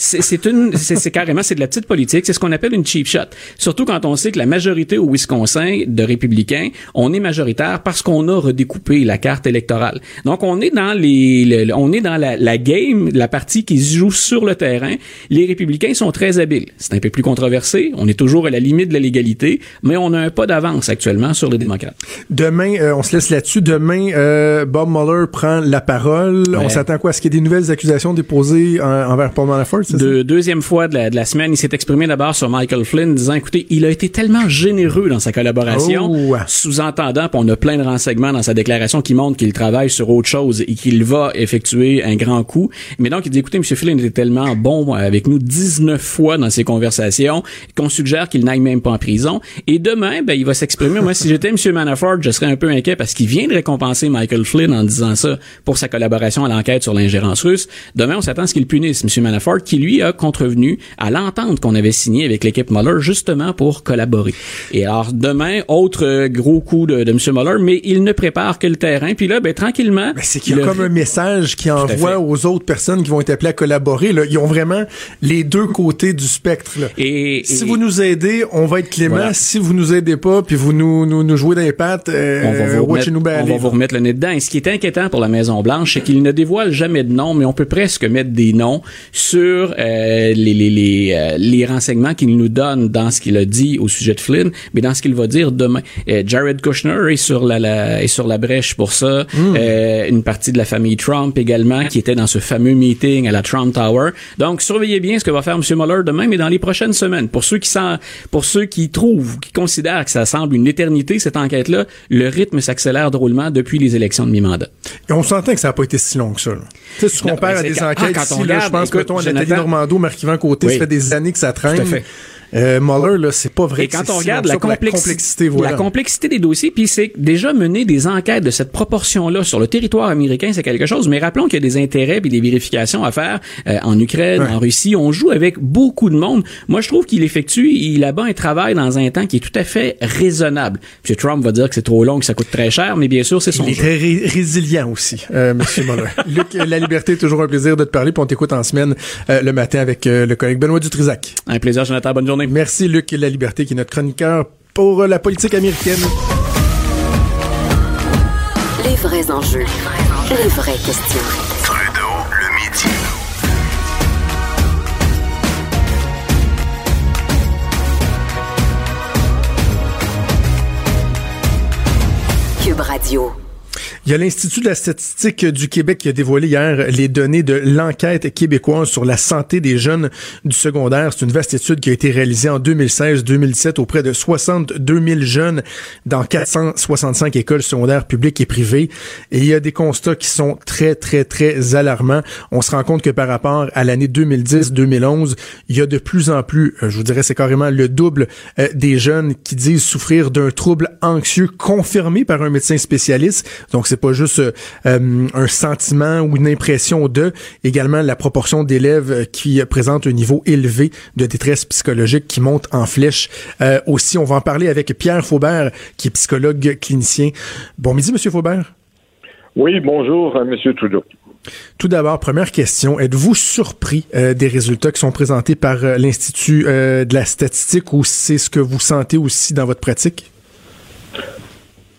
S4: c'est une, c'est carrément, c'est de la petite politique. C'est ce qu'on appelle une cheap shot. Surtout quand on sait que la majorité au Wisconsin de républicains, on est majoritaire parce qu'on a redécoupé la carte électorale. Donc on est dans les, on est dans la, la, game, la partie qui se joue sur le terrain. Les républicains sont très habiles. C'est un peu plus controversé. On est toujours à la limite de la légalité, mais on a un pas d'avance actuellement sur les démocrates.
S2: Demain, euh, on se laisse là-dessus. Demain, euh, Bob Mueller prend la parole. On s'attend quoi? à ce qu'il y ait des nouvelles accusations déposées envers Paul Manafort?
S4: de deuxième fois de la, de la semaine, il s'est exprimé d'abord sur Michael Flynn, disant, écoutez, il a été tellement généreux dans sa collaboration, oh. sous-entendant, on a plein de renseignements dans sa déclaration qui montrent qu'il travaille sur autre chose et qu'il va effectuer un grand coup. Mais donc, il dit, écoutez, M. Flynn était tellement bon avec nous 19 fois dans ses conversations qu'on suggère qu'il n'aille même pas en prison. Et demain, ben, il va s'exprimer. Moi, si j'étais M. Manafort, je serais un peu inquiet parce qu'il vient de récompenser Michael Flynn en disant ça pour sa collaboration à l'enquête sur l'ingérence russe. Demain, on s'attend à ce qu'il punisse M. Manafort, qui lui a contrevenu à l'entente qu'on avait signée avec l'équipe Mueller justement pour collaborer. Et alors demain, autre gros coup de, de M. Mueller, mais il ne prépare que le terrain. Puis là, ben tranquillement,
S2: c'est qu'il y a comme un message qui envoie aux autres personnes qui vont être appelées à collaborer. Là. Ils ont vraiment les deux côtés du spectre. Là. Et, si vous nous aidez, on va être clément. Si vous nous aidez pas, puis vous nous, nous, nous jouez dans les pattes, euh,
S4: on, va vous remettre, on va vous remettre le nez dedans. Et ce qui est inquiétant pour la Maison Blanche, c'est qu'il ne dévoile jamais de nom, mais on peut presque mettre des noms sur euh, euh, les, les, les, euh, les renseignements qu'il nous donne dans ce qu'il a dit au sujet de Flynn, mais dans ce qu'il va dire demain. Euh, Jared Kushner est sur la, la, est sur la brèche pour ça. Hmm. une partie de la famille Trump également, qui était dans ce fameux meeting à la Trump Tower. Donc, surveillez bien ce que va faire M. Mueller demain, mais dans les prochaines semaines. Pour ceux qui sont, pour ceux qui trouvent, qui considèrent que ça semble une éternité, cette enquête-là, le rythme s'accélère drôlement depuis les élections de mi-mandat.
S2: Et on s'entend que ça n'a pas été si long que ça. Tu sais, si tu compares à des enquêtes ah, ici, là, je pense que toi, Nathalie Normando, Marc-Yvan Côté, ça fait des années que ça traîne. Tout à fait. Euh, Mueller, là, c'est pas vrai.
S4: Et quand on regarde la, complexité, voilà. la complexité des dossiers, puis c'est déjà mener des enquêtes de cette proportion-là sur le territoire américain, c'est quelque chose. Mais rappelons qu'il y a des intérêts puis des vérifications à faire euh, en Ukraine, en Russie. On joue avec beaucoup de monde. Moi, je trouve qu'il effectue il là-bas un travail dans un temps qui est tout à fait raisonnable. Puis Trump va dire que c'est trop long, que ça coûte très cher, mais bien sûr, c'est son.
S2: Il est très résilient aussi, euh, Monsieur Mueller. Luc, la liberté, toujours un plaisir de te parler. Puis on t'écoute en semaine euh, le matin avec le collègue Benoît Dutrisac.
S4: Un plaisir, Jonathan. Bonne journée.
S2: Merci, Luc La Liberté, qui est notre chroniqueur pour la politique américaine.
S5: Les vrais enjeux, les vraies questions.
S1: Trudeau, le midi.
S5: Cube Radio.
S2: Il y a l'Institut de la statistique du Québec qui a dévoilé hier les données de l'enquête québécoise sur la santé des jeunes du secondaire. C'est une vaste étude qui a été réalisée en 2016-2017 auprès de 62 000 jeunes dans 465 écoles secondaires publiques et privées. Et il y a des constats qui sont très, très, très alarmants. On se rend compte que par rapport à l'année 2010-2011, il y a de plus en plus, euh, je vous dirais, c'est carrément le double euh, des jeunes qui disent souffrir d'un trouble anxieux confirmé par un médecin spécialiste. Donc, c'est pas juste euh, euh, un sentiment ou une impression de, également la proportion d'élèves qui présentent un niveau élevé de détresse psychologique qui monte en flèche. Euh, aussi, on va en parler avec Pierre Faubert, qui est psychologue clinicien. Bon midi, Monsieur Faubert.
S6: Oui, bonjour, Monsieur Trudeau.
S2: Tout d'abord, première question, êtes-vous surpris des résultats qui sont présentés par l'Institut de la statistique ou c'est ce que vous sentez aussi dans votre pratique?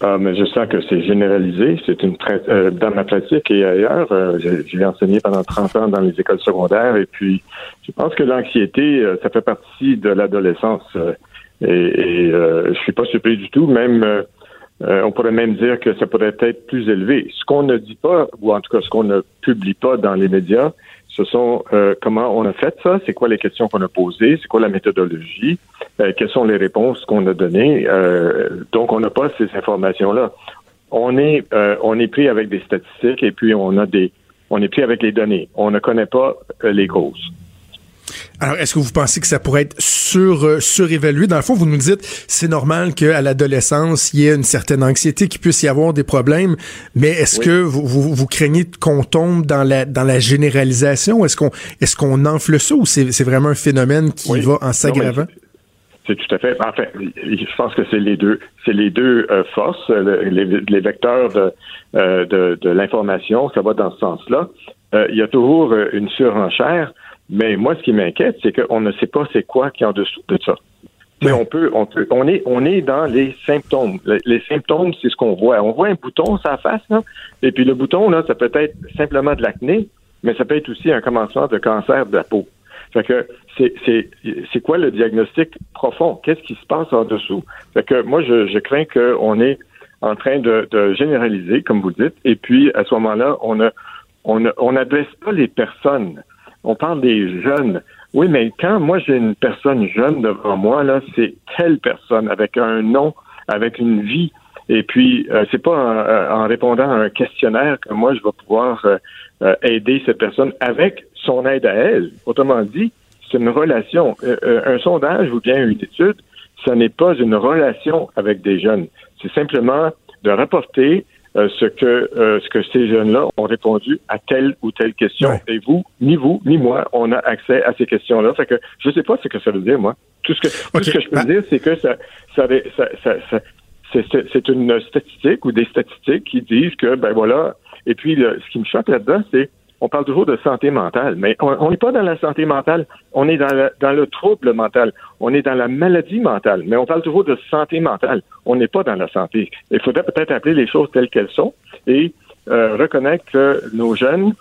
S6: Ah, mais je sens que c'est généralisé. C'est une euh, dans ma pratique et ailleurs. Euh, j'ai enseigné pendant 30 ans dans les écoles secondaires et puis je pense que l'anxiété, euh, ça fait partie de l'adolescence. et, et je suis pas surpris du tout. Même on pourrait même dire que ça pourrait être plus élevé. Ce qu'on ne dit pas, ou en tout cas ce qu'on ne publie pas dans les médias, ce sont euh, comment on a fait ça, c'est quoi les questions qu'on a posées, c'est quoi la méthodologie, euh, quelles sont les réponses qu'on a données? Euh, donc, on n'a pas ces informations-là. on est euh, on est pris avec des statistiques et puis on a des on est pris avec les données. On ne connaît pas euh, les causes.
S2: Alors, est-ce que vous pensez que ça pourrait être sur, euh, surévalué? Dans le fond, vous nous dites, c'est normal qu'à l'adolescence, il y ait une certaine anxiété, qu'il puisse y avoir des problèmes, mais est-ce que vous, vous, vous, craignez qu'on tombe dans la, dans la généralisation? Est-ce qu'on, est-ce qu'on enfle ça ou c'est, c'est vraiment un phénomène qui va en s'aggravant?
S6: C'est tout à fait. Enfin, je pense que c'est les deux, c'est les deux euh, forces, les, les, vecteurs de, euh, de, de l'information. Ça va dans ce sens-là. Euh, il y a toujours une surenchère, mais moi, ce qui m'inquiète, c'est qu'on ne sait pas c'est quoi qui est en dessous de ça. Mais on peut, on peut, on est, on est dans les symptômes. Les, symptômes, c'est ce qu'on voit. On voit un bouton sur la face, là, et puis le bouton, là, ça peut être simplement de l'acné, mais ça peut être aussi un commencement de cancer de la peau. Fait que c'est, c'est, c'est quoi le diagnostic profond? Qu'est-ce qui se passe en dessous? Fait que moi, je, je crains qu'on est en train de, de, généraliser, comme vous dites, et puis à ce moment-là, on ne on, on n'adresse pas les personnes. On parle des jeunes. Oui, mais quand moi j'ai une personne jeune devant moi, là, c'est telle personne? Avec un nom, avec une vie. Et puis, euh, c'est pas en, en, répondant à un questionnaire que moi je vais pouvoir euh, euh, aider cette personne avec son aide à elle. Autrement dit, c'est une relation. Euh, euh, un sondage ou bien une étude, ce n'est pas une relation avec des jeunes. C'est simplement de rapporter ce que ce que ces jeunes-là ont répondu à telle ou telle question. Et vous, ni vous, ni moi, on a accès à ces questions-là. Fait que je ne sais pas ce que ça veut dire, moi. Tout ce que, tout ce que je peux bah dire, c'est que ça, ça, ça, ça c'est une statistique ou des statistiques qui disent que, ben voilà, et puis, ce qui me choque là-dedans, c'est on parle toujours de santé mentale, mais on n'est pas dans la santé mentale, on est dans, le trouble mental, on est dans la maladie mentale, mais on parle toujours de santé mentale, on n'est pas dans la santé. Il faudrait peut-être appeler les choses telles qu'elles sont et euh, reconnaître que nos jeunes,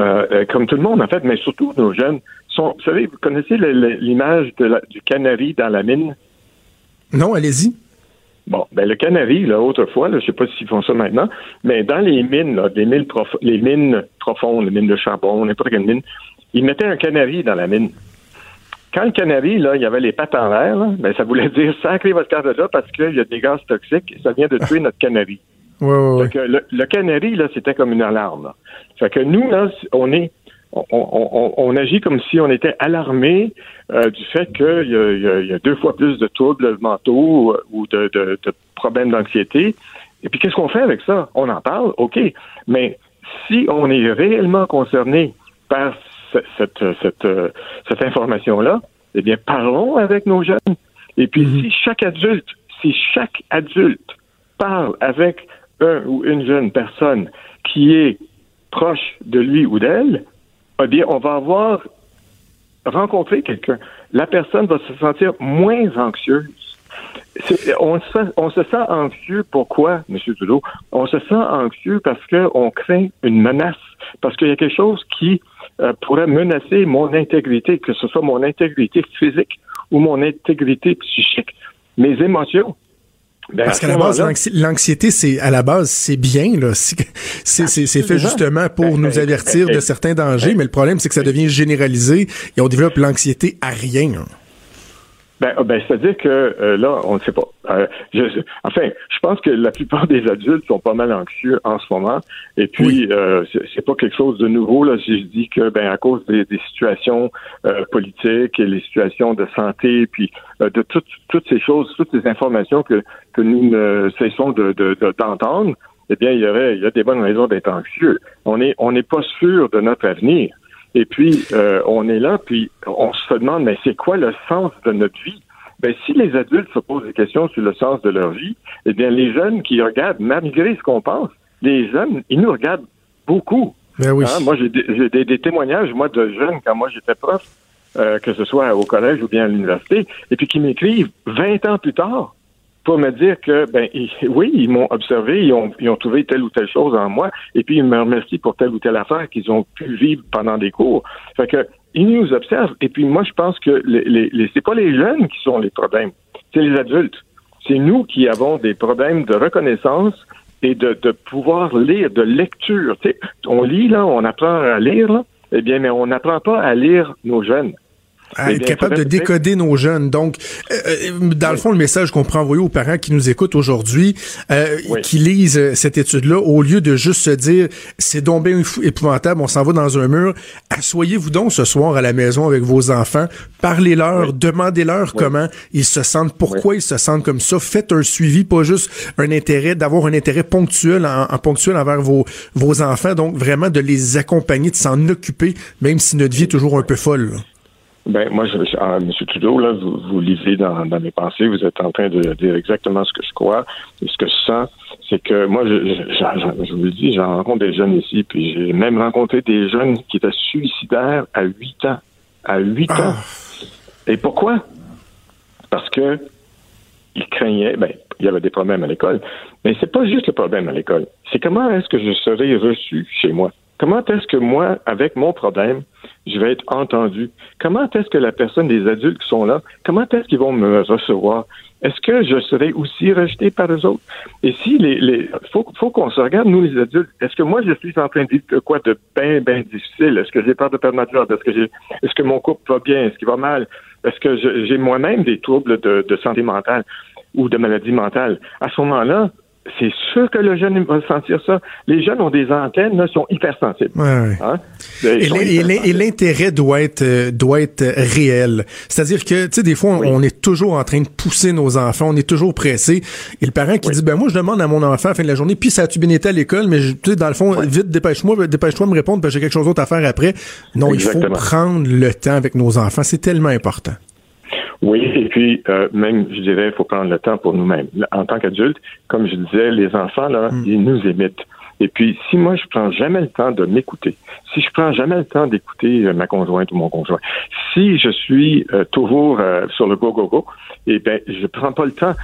S6: euh, euh, comme tout le monde en fait, mais surtout nos jeunes, sont, vous savez, vous connaissez l'image du canari dans la mine?
S2: Non, allez-y.
S6: Bon, ben le canari, là, autrefois, là, je sais pas s'ils font ça maintenant, mais dans les mines, là, des mines les mines profondes, les mines de charbon, n'importe quelle mine, ils mettaient un canari dans la mine. Quand le canari, là, il y avait les pattes en l'air, ben, ça voulait dire sacrez votre carte là parce qu'il y a des gaz toxiques ça vient de tuer notre canari.
S2: Ouais, ouais,
S6: que le, le, canari, là, c'était comme une alarme. Là. Fait que nous, là, on est on, agit comme si on était alarmé euh, du fait qu'il y, y, a deux fois plus de troubles mentaux ou de, de, de problèmes d'anxiété. Et puis qu'est-ce qu'on fait avec ça? On en parle, OK. Mais si on est réellement concerné par cette, cette, cette, information-là, eh bien, parlons avec nos jeunes. Et puis, mm-hmm. si chaque adulte, si chaque adulte parle avec un ou une jeune personne qui est proche de lui ou d'elle, eh bien, on va avoir rencontré quelqu'un. La personne va se sentir moins anxieuse. On se, sent anxieux pourquoi, M. Trudeau? On se sent anxieux parce qu'on craint une menace, parce qu'il y a quelque chose qui euh, pourrait menacer mon intégrité, que ce soit mon intégrité physique ou mon intégrité psychique, mes émotions.
S2: Ben, Parce qu'à la base, l'anxiété, c'est à la base, c'est bien là. C'est fait justement pour nous avertir de certains dangers, mais le problème, c'est que ça devient généralisé et on développe l'anxiété à rien.
S6: Ben, euh, ben c'est-à-dire que euh, là, on ne sait pas. Euh, enfin, je pense que la plupart des adultes sont pas mal anxieux en ce moment. Et puis, c'est pas quelque chose de nouveau là. Si je dis que, ben, à cause des, situations politiques et les situations de santé, puis de toutes toutes ces choses, toutes ces informations que que nous ne cessons de d'entendre, de, eh bien, il y aurait il y a des bonnes raisons d'être anxieux. On est on n'est pas sûr de notre avenir. Et puis, euh, on est là, puis on se demande, mais c'est quoi le sens de notre vie? Ben, si les adultes se posent des questions sur le sens de leur vie, eh bien, les jeunes qui regardent, malgré ce qu'on pense, les jeunes, ils nous regardent beaucoup.
S2: Ben oui.
S6: Hein, moi, j'ai des, des, témoignages, moi, de jeunes, quand moi j'étais prof, euh, que ce soit au collège ou bien à l'université, et puis qui m'écrivent 20 ans plus tard pour me dire que, ben, oui, ils m'ont observé, ils ont, ils ont trouvé telle ou telle chose en moi, et puis ils me remercient pour telle ou telle affaire qu'ils ont pu vivre pendant des cours. Fait que, ils nous observent, et puis moi, je pense que les, les, c'est pas les jeunes qui sont les problèmes, c'est les adultes. C'est nous qui avons des problèmes de reconnaissance et de, de pouvoir lire, de lecture. on lit, là, on apprend à lire, là, eh bien, mais on n'apprend pas à lire nos jeunes.
S2: À être capable de décoder nos jeunes. Donc, euh, euh, dans le fond, le message qu'on pourrait envoyer aux parents qui nous écoutent aujourd'hui, euh, qui lisent cette étude-là, au lieu de juste se dire c'est donc bien épouvantable, on s'en va dans un mur, assoyez-vous donc ce soir à la maison avec vos enfants, parlez-leur, demandez-leur comment ils se sentent, pourquoi ils se sentent comme ça, faites un suivi, pas juste un intérêt, d'avoir un intérêt ponctuel en, ponctuel envers vos, vos enfants, donc vraiment de les accompagner, de s'en occuper, même si notre vie est toujours un peu folle.
S6: Ben, moi, je, ah, M. Trudeau, là, vous, vous lisez dans, dans, mes pensées, vous êtes en train de dire exactement ce que je crois et ce que je sens. C'est que moi, je, je, je vous le dis, j'en rencontre des jeunes ici, puis j'ai même rencontré des jeunes qui étaient suicidaires à 8 ans. À 8 ah. ans. Et pourquoi? Parce que ils craignaient, ben, il y avait des problèmes à l'école. Mais c'est pas juste le problème à l'école. C'est comment est-ce que je serai reçu chez moi? Comment est-ce que moi, avec mon problème, je vais être entendu? Comment est-ce que la personne, des adultes qui sont là, comment est-ce qu'ils vont me recevoir? Est-ce que je serai aussi rejeté par eux autres? Et si les, les faut, qu'on se regarde, nous, les adultes, est-ce que moi, je suis en train de dire quoi de bien, bien difficile? Est-ce que j'ai peur de perdre ma job? Est-ce que est-ce que mon couple va bien? Est-ce qu'il va mal? Est-ce que j'ai moi-même des troubles de santé mentale ou de maladie mentale? À ce moment-là, c'est sûr que le jeune va sentir ça. Les jeunes ont des antennes, là, sont hypersensibles.
S2: Ouais, hein? Et l'intérêt doit être euh, doit être réel. C'est-à-dire que, tu sais, des fois, on, est toujours en train de pousser nos enfants, on est toujours pressé. Et le parent qui dit, ben moi, je demande à mon enfant à la fin de la journée, puis ça a-tu bien été à l'école, mais tu sais, dans le fond, vite, dépêche-moi, dépêche-toi de me répondre, parce que j'ai quelque chose d'autre à faire après. Non, il faut prendre le temps avec nos enfants. C'est tellement important.
S6: Oui, et puis euh, même, je dirais, il faut prendre le temps pour nous-mêmes. En tant qu'adulte, comme je disais, les enfants, là, hmm. ils nous imitent. Et puis, si moi, je prends jamais le temps de m'écouter, si je prends jamais le temps d'écouter euh, ma conjointe ou mon conjoint, si je suis euh, toujours sur le go-go-go, eh bien, je prends pas le temps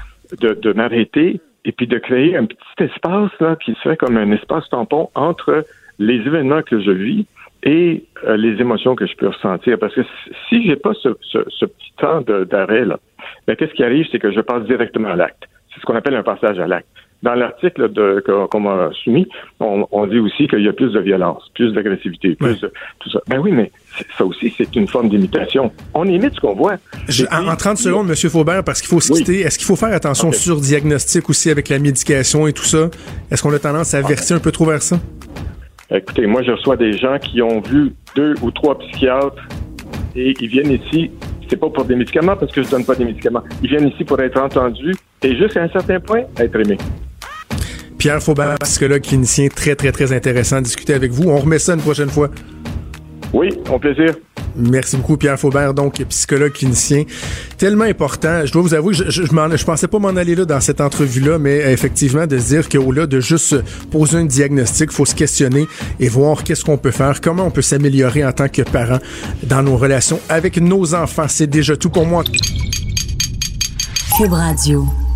S6: de, de m'arrêter et puis de créer un petit espace là qui serait comme un espace tampon entre les événements que je vis et euh, les émotions que je peux ressentir. Parce que si j'ai pas ce, petit temps d'arrêt là, ben, qu'est-ce qui arrive, c'est que je passe directement à l'acte. C'est ce qu'on appelle un passage à l'acte. Dans l'article qu'on m'a soumis, on, dit aussi qu'il y a plus de violence, plus d'agressivité, plus de tout ça. Ben oui, mais ça aussi, c'est une forme d'imitation. On imite ce qu'on voit.
S2: en, 30 secondes, M. Faubert, parce qu'il faut se quitter, est-ce qu'il faut faire attention sur diagnostic aussi avec la médication et tout ça? Est-ce qu'on a tendance à verser un peu trop vers ça?
S6: Écoutez, moi, je reçois des gens qui ont vu deux ou trois psychiatres et ils viennent ici. C'est pas pour des médicaments parce que je donne pas des médicaments. Ils viennent ici pour être entendus et jusqu'à un certain point, être aimés.
S2: Pierre Faubert, psychologue clinicien, très, très, très intéressant à discuter avec vous. On remet ça une prochaine fois.
S6: Oui, au plaisir.
S2: Merci beaucoup, Pierre Faubert, donc psychologue clinicien. Tellement important. Je dois vous avouer, je, je, pensais pas m'en aller là dans cette entrevue-là, mais effectivement, de se dire qu'au-delà de juste poser un diagnostic, faut se questionner et voir qu'est-ce qu'on peut faire, comment on peut s'améliorer en tant que parent dans nos relations avec nos enfants. C'est déjà tout pour moi. Cube Radio.